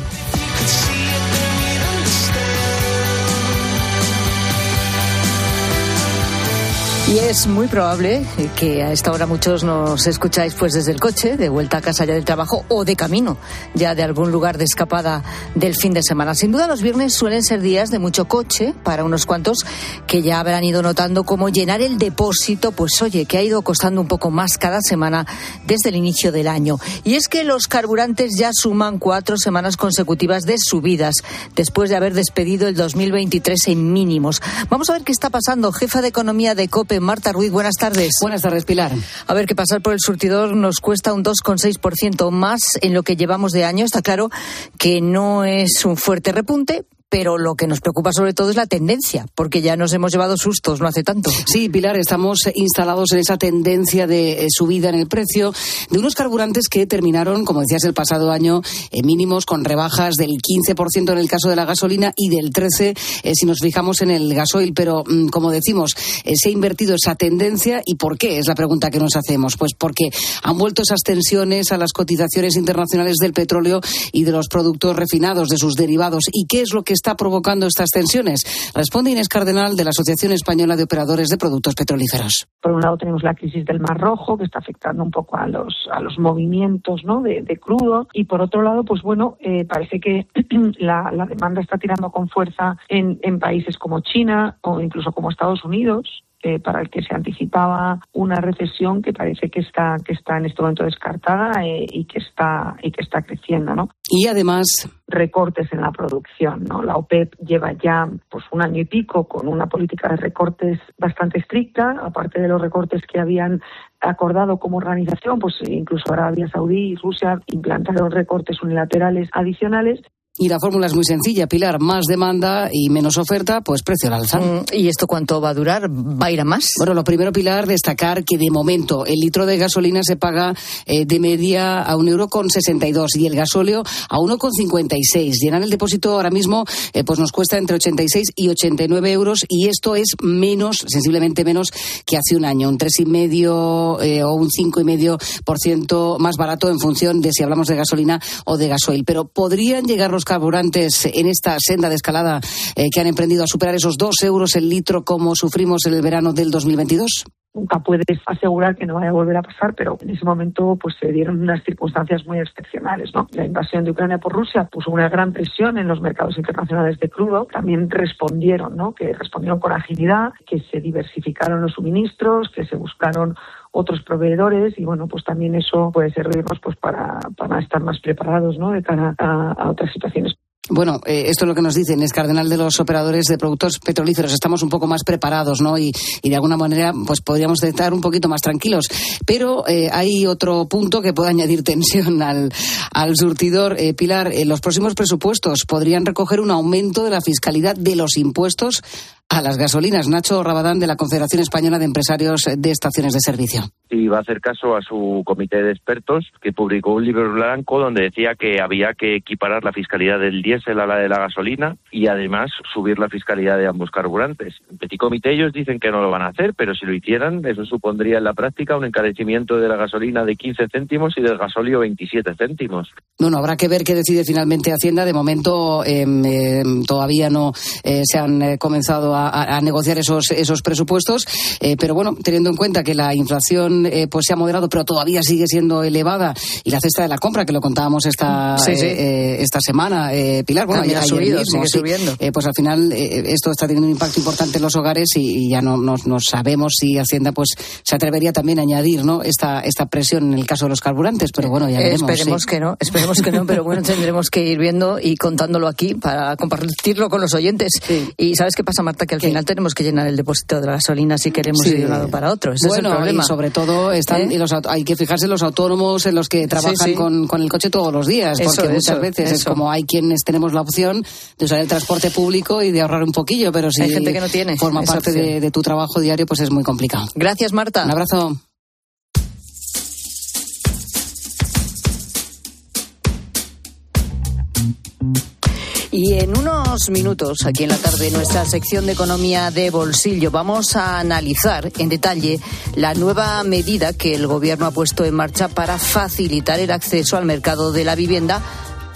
Y es muy probable que a esta hora muchos nos escucháis pues desde el coche, de vuelta a casa ya del trabajo o de camino ya de algún lugar de escapada del fin de semana. Sin duda los viernes suelen ser días de mucho coche para unos cuantos que ya habrán ido notando cómo llenar el depósito, pues oye, que ha ido costando un poco más cada semana desde el inicio del año. Y es que los carburantes ya suman cuatro semanas consecutivas de subidas después de haber despedido el 2023 en mínimos. Vamos a ver qué está pasando. Jefa de Economía de COPE, Marta Ruiz, buenas tardes. Buenas tardes, Pilar. A ver, que pasar por el surtidor nos cuesta un 2,6% más en lo que llevamos de año. Está claro que no es un fuerte repunte, pero lo que nos preocupa sobre todo es la tendencia, porque ya nos hemos llevado sustos no hace tanto. Sí, Pilar, estamos instalados en esa tendencia de eh, subida en el precio de unos carburantes que terminaron, como decías, el pasado año en mínimos con rebajas del 15% en el caso de la gasolina y del 13% eh, si nos fijamos en el gasoil. Pero, mm, como decimos, eh, se ha invertido esa tendencia y ¿por qué? Es la pregunta que nos hacemos. Pues porque han vuelto esas tensiones a las cotizaciones internacionales del petróleo y de los productos refinados, de sus derivados. ¿Y qué es lo que está provocando estas tensiones? Responde Inés Cardenal de la Asociación Española de Operadores de Productos Petrolíferos. Por un lado tenemos la crisis del Mar Rojo que está afectando un poco a los a los movimientos ¿no? de, crudo y por otro lado pues bueno eh, parece que la, demanda está tirando con fuerza en, en países como China o incluso como Estados Unidos eh, para el que se anticipaba una recesión que parece que está que está en este momento descartada eh, y que está y que está creciendo, ¿no? Y además recortes en la producción, ¿no? La OPEP lleva ya pues un año y pico con una política de recortes bastante estricta, aparte de los recortes que habían acordado como organización, pues incluso Arabia Saudí y Rusia implantaron recortes unilaterales adicionales y la fórmula es muy sencilla, Pilar, más demanda y menos oferta, pues precio al alza. Mm, ¿Y esto cuánto va a durar? ¿Va a ir a más? Bueno, lo primero, Pilar, destacar que de momento el litro de gasolina se paga eh, de media a un euro con 62 y el gasóleo a uno con 56. Llenar el depósito ahora mismo eh, pues nos cuesta entre 86 y 89 euros y esto es menos, sensiblemente menos que hace un año, un tres y medio eh, o un cinco y medio por ciento más barato en función de si hablamos de gasolina o de gasoil. Pero podrían llegar los carburantes en esta senda de escalada eh, que han emprendido a superar esos dos euros el litro como sufrimos en el verano del 2022? nunca puedes asegurar que no vaya a volver a pasar, pero en ese momento pues se dieron unas circunstancias muy excepcionales, ¿no? La invasión de Ucrania por Rusia puso una gran presión en los mercados internacionales de crudo, también respondieron, ¿no? Que respondieron con agilidad, que se diversificaron los suministros, que se buscaron otros proveedores y bueno pues también eso puede servirnos pues para, para estar más preparados ¿no? de cara a otras situaciones. Bueno, eh, esto es lo que nos dicen, es cardenal de los operadores de productos petrolíferos. Estamos un poco más preparados, ¿no? Y, de alguna manera, pues podríamos estar un poquito más tranquilos. Pero eh, hay otro punto que puede añadir tensión al, al surtidor. Eh, Pilar, los próximos presupuestos podrían recoger un aumento de la fiscalidad de los impuestos a las gasolinas. Nacho Rabadán, de la Confederación Española de Empresarios de Estaciones de Servicio. Y va a hacer caso a su comité de expertos, que publicó un libro blanco donde decía que había que equiparar la fiscalidad del diésel a la de la gasolina y además subir la fiscalidad de ambos carburantes. En Petit Comité ellos dicen que no lo van a hacer, pero si lo hicieran, eso supondría en la práctica un encarecimiento de la gasolina de 15 céntimos y del gasóleo 27 céntimos. Bueno, habrá que ver qué decide finalmente Hacienda. De momento em, em, todavía no eh, se han eh, a a, negociar esos, esos presupuestos. Eh, pero bueno, teniendo en cuenta que la inflación eh, pues se ha moderado, pero todavía sigue siendo elevada, y la cesta de la compra, que lo contábamos esta, eh, esta semana, Pilar, bueno, ya ha subido, sigue subiendo. pues al final esto está teniendo un impacto importante en los hogares y, ya no, no, sabemos si Hacienda pues se atrevería también a añadir ¿no? esta, esta presión en el caso de los carburantes, pero bueno, ya veremos. Esperemos que no, esperemos que no, pero bueno, tendremos que ir viendo y contándolo aquí para compartirlo con los oyentes. Y ¿sabes qué pasa, Marta? Que al final tenemos que llenar el depósito de la gasolina si queremos ir de un lado para otro. Ese bueno, es el problema. Y sobre todo están, ¿Eh? los, hay que fijarse en los autónomos, en los que trabajan Con, con, el coche todos los días, porque muchas veces es como hay quienes tenemos la opción de usar el transporte público y de ahorrar un poquillo, pero si hay gente que no tiene forma parte de, de tu trabajo diario, pues es muy complicado. Gracias, Marta. Un abrazo. En unos minutos, aquí en la tarde, nuestra sección de economía de bolsillo, vamos a analizar en detalle la nueva medida que el Gobierno ha puesto en marcha para facilitar el acceso al mercado de la vivienda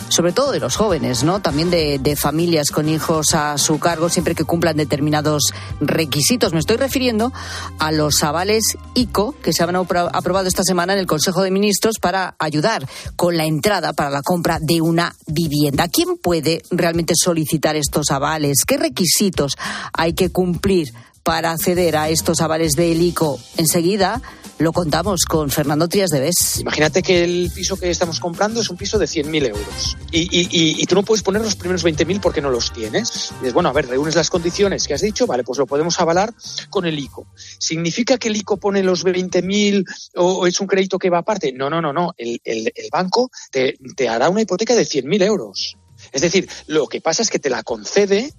sobre todo de los jóvenes, ¿no? También de, familias con hijos a su cargo, siempre que cumplan determinados requisitos. Me estoy refiriendo a los avales ICO que se han aprobado esta semana en el Consejo de Ministros para ayudar con la entrada para la compra de una vivienda. ¿Quién puede realmente solicitar estos avales? ¿Qué requisitos hay que cumplir para acceder a estos avales del ICO? Enseguida lo contamos con Fernando Trías de Bes. Imagínate que el piso que estamos comprando es un piso de 100.000 euros y, tú no puedes poner los primeros 20.000 porque no los tienes. Y dices, bueno, a ver, reúnes las condiciones que has dicho, vale, pues lo podemos avalar con el ICO. ¿Significa que el ICO pone los 20.000 o es un crédito que va aparte? No, no, no, no. El banco te, te hará una hipoteca de 100.000 euros. Es decir, lo que pasa es que te la concede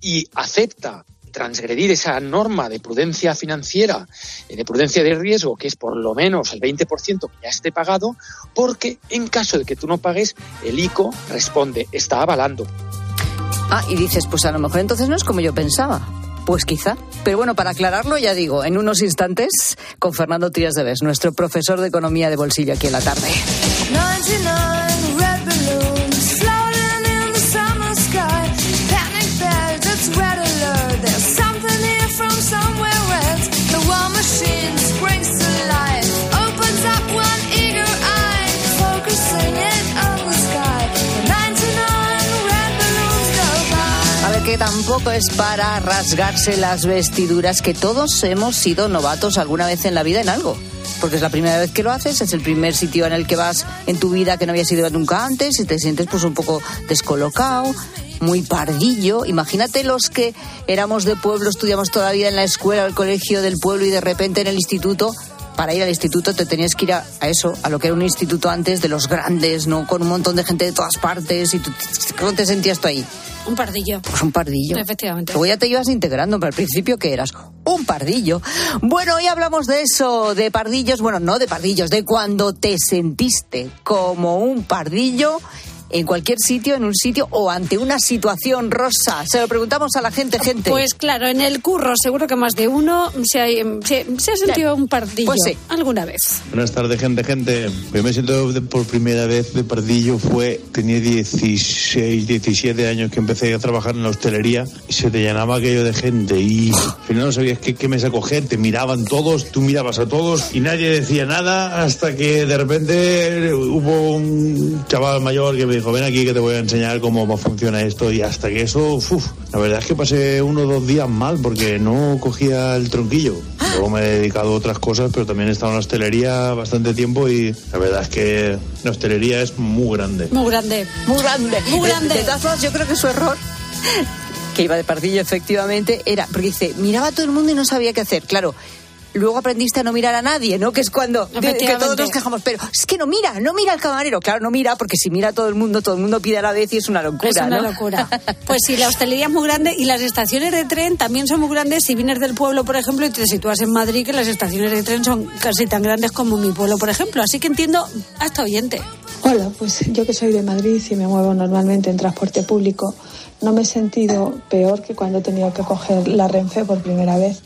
y acepta transgredir esa norma de prudencia financiera, eh, de prudencia de riesgo, que es por lo menos el 20% que ya esté pagado, porque en caso de que tú no pagues, el ICO responde, está avalando. Ah, y dices, pues a lo mejor entonces no es como yo pensaba. Pues quizá. Pero bueno, para aclararlo, ya digo, en unos instantes con Fernando Trías de Bes, nuestro profesor de economía de bolsillo aquí en la tarde. Tampoco es para rasgarse las vestiduras, que todos hemos sido novatos alguna vez en la vida en algo. Porque es la primera vez que lo haces, es el primer sitio en el que vas en tu vida que no habías ido nunca antes y te sientes pues un poco descolocado, muy pardillo. Imagínate los que éramos de pueblo, estudiamos toda la vida en la escuela, el colegio del pueblo y de repente en el instituto para ir al instituto te tenías que ir a, eso, a lo que era un instituto antes de los grandes, ¿no? Con un montón de gente de todas partes y tú, ¿cómo te sentías tú ahí? Un pardillo. Pues un pardillo. Efectivamente. Luego ya te ibas integrando, pero al principio que eras un pardillo. Bueno, hoy hablamos de eso, de pardillos, bueno, no de pardillos, de cuando te sentiste como un pardillo en cualquier sitio, en un sitio o ante una situación rosa? Se lo preguntamos a la gente, gente. Pues claro, en el curro seguro que más de uno se ha, se, ha sentido un pardillo pues sí. alguna vez. Buenas tardes, gente, gente. Yo me siento por primera vez de pardillo fue, tenía 16, 17 años que empecé a trabajar en la hostelería y se te llenaba aquello de gente y al final no sabías qué, qué mesa coger, te miraban todos, tú mirabas a todos y nadie decía nada hasta que de repente hubo un chaval mayor que me dijo, ven aquí que te voy a enseñar cómo funciona esto y hasta que eso, uf, la verdad es que pasé uno o dos días mal porque no cogía el tronquillo. Luego me he dedicado a otras cosas, pero también he estado en la hostelería bastante tiempo y la verdad es que la hostelería es muy grande. Muy grande. Muy grande. Muy grande. De, de todas formas, yo creo que su error que iba de pardillo efectivamente era porque dice miraba a todo el mundo y no sabía qué hacer claro luego aprendiste a no mirar a nadie, ¿no? Que es cuando que todos nos quejamos, pero es que no mira, no mira al camarero. Claro, no mira, porque si mira a todo el mundo, todo el mundo pide a la vez y es una locura. Es una ¿no? locura. Pues sí, la hostelería es muy grande y las estaciones de tren también son muy grandes. Si vienes del pueblo, por ejemplo, y te sitúas en Madrid, que las estaciones de tren son casi tan grandes como mi pueblo, por ejemplo. Así que entiendo hasta oyente. Hola, pues yo que soy de Madrid y me muevo normalmente en transporte público, no me he sentido peor que cuando he tenido que coger la Renfe por primera vez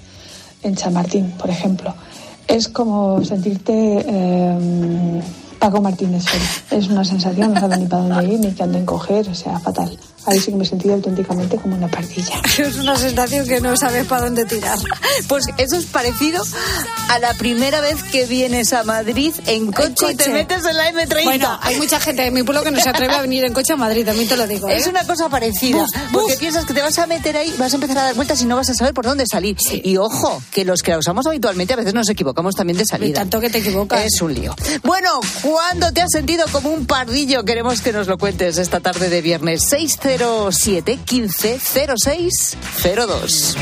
en Chamartín, por ejemplo. Es como sentirte eh, Paco Martínez. Es una sensación, no sabes ni para dónde ir, ni qué anden coger, o sea, fatal. Ahí sí que me he sentido auténticamente como una pardilla. Es una sensación que no sabes para dónde tirar. Pues eso es parecido a la primera vez que vienes a Madrid en coche, coche. y te metes en la M30. Bueno, hay mucha gente en mi pueblo que no se atreve a venir en coche a Madrid, también te lo digo. ¿eh? Es una cosa parecida, Buf, porque piensas que te vas a meter ahí, vas a empezar a dar vueltas y no vas a saber por dónde salir. Y ojo, que los que la usamos habitualmente a veces nos equivocamos también de salida. Y tanto que te equivocas. Es un lío. Bueno, ¿cuándo te has sentido como un pardillo? Queremos que nos lo cuentes esta tarde de viernes 607 15 06 02.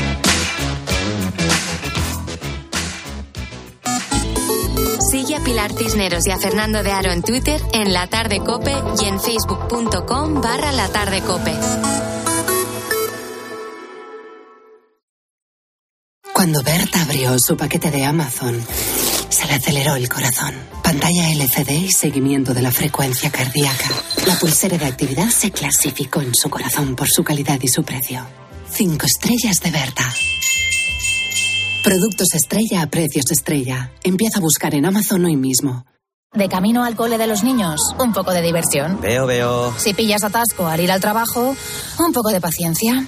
Sigue a Pilar Cisneros y a Fernando de Aro en Twitter, en La Tarde Cope y en facebook.com barra La Tarde Cope. Cuando Berta abrió su paquete de Amazon, se le aceleró el corazón. Pantalla LCD y seguimiento de la frecuencia cardíaca. La pulsera de actividad se clasificó en su corazón por su calidad y su precio. Cinco estrellas de Berta. Productos estrella a precios estrella. Empieza a buscar en Amazon hoy mismo. De camino al cole de los niños, un poco de diversión. Veo, veo. Si pillas atasco al ir al trabajo, un poco de paciencia.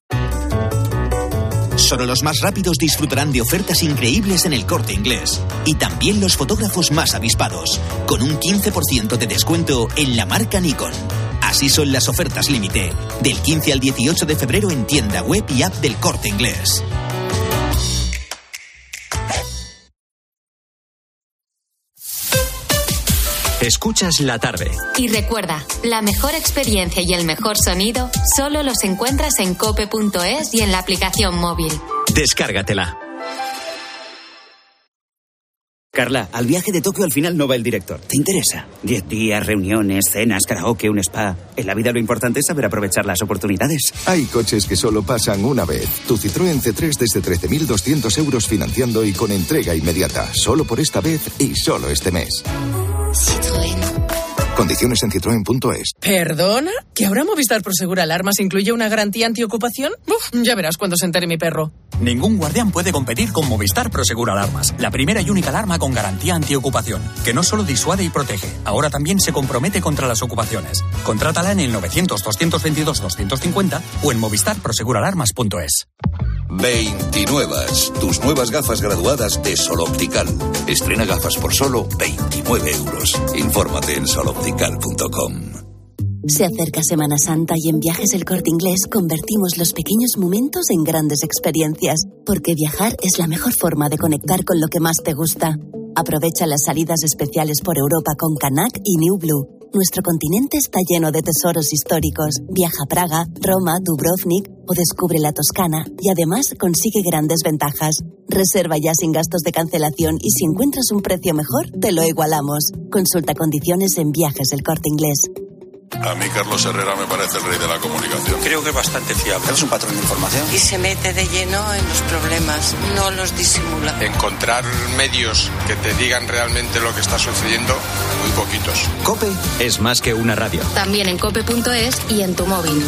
Solo los más rápidos disfrutarán de ofertas increíbles en el corte inglés. Y también los fotógrafos más avispados, con un 15% de descuento en la marca Nikon. Así son las ofertas límite, del 15 al 18 de febrero en tienda web y app del corte inglés. Escuchas la tarde. Y recuerda, la mejor experiencia y el mejor sonido solo los encuentras en cope.es y en la aplicación móvil. Descárgatela. Carla, al viaje de Tokio al final no va el director. ¿Te interesa? Diez días, reuniones, cenas, karaoke, un spa. En la vida lo importante es saber aprovechar las oportunidades. Hay coches que solo pasan una vez. Tu Citroën C3 desde 13.200 euros financiando y con entrega inmediata. Solo por esta vez y solo este mes. Citroën. Condiciones en citroen.es. ¿Perdona? ¿Que ahora Movistar Prosegur Alarmas incluye una garantía antiocupación? Uf, ya verás cuando se entere mi perro. Ningún guardián puede competir con Movistar Prosegur Alarmas, la primera y única alarma con garantía antiocupación, que no solo disuade y protege, ahora también se compromete contra las ocupaciones. Contrátala en el 900-222-250 o en movistarproseguralarmas.es. 29. Tus nuevas gafas graduadas de Sol Optical. Estrena gafas por solo 29 euros. Infórmate en Se acerca Semana Santa y en Viajes El Corte Inglés convertimos los pequeños momentos en grandes experiencias, porque viajar es la mejor forma de conectar con lo que más te gusta. Aprovecha las salidas especiales por Europa con Canac y New Blue. Nuestro continente está lleno de tesoros históricos. Viaja a Praga, Roma, Dubrovnik o descubre la Toscana y además consigue grandes ventajas. Reserva ya sin gastos de cancelación y si encuentras un precio mejor, te lo igualamos. Consulta condiciones en Viajes El Corte Inglés. A mí Carlos Herrera me parece el rey de la comunicación. Creo que es bastante fiable. Es un patrón de información. Y se mete de lleno en los problemas, no los disimula. Encontrar medios que te digan realmente lo que está sucediendo, muy poquitos. Cope es más que una radio. También en cope.es y en tu móvil.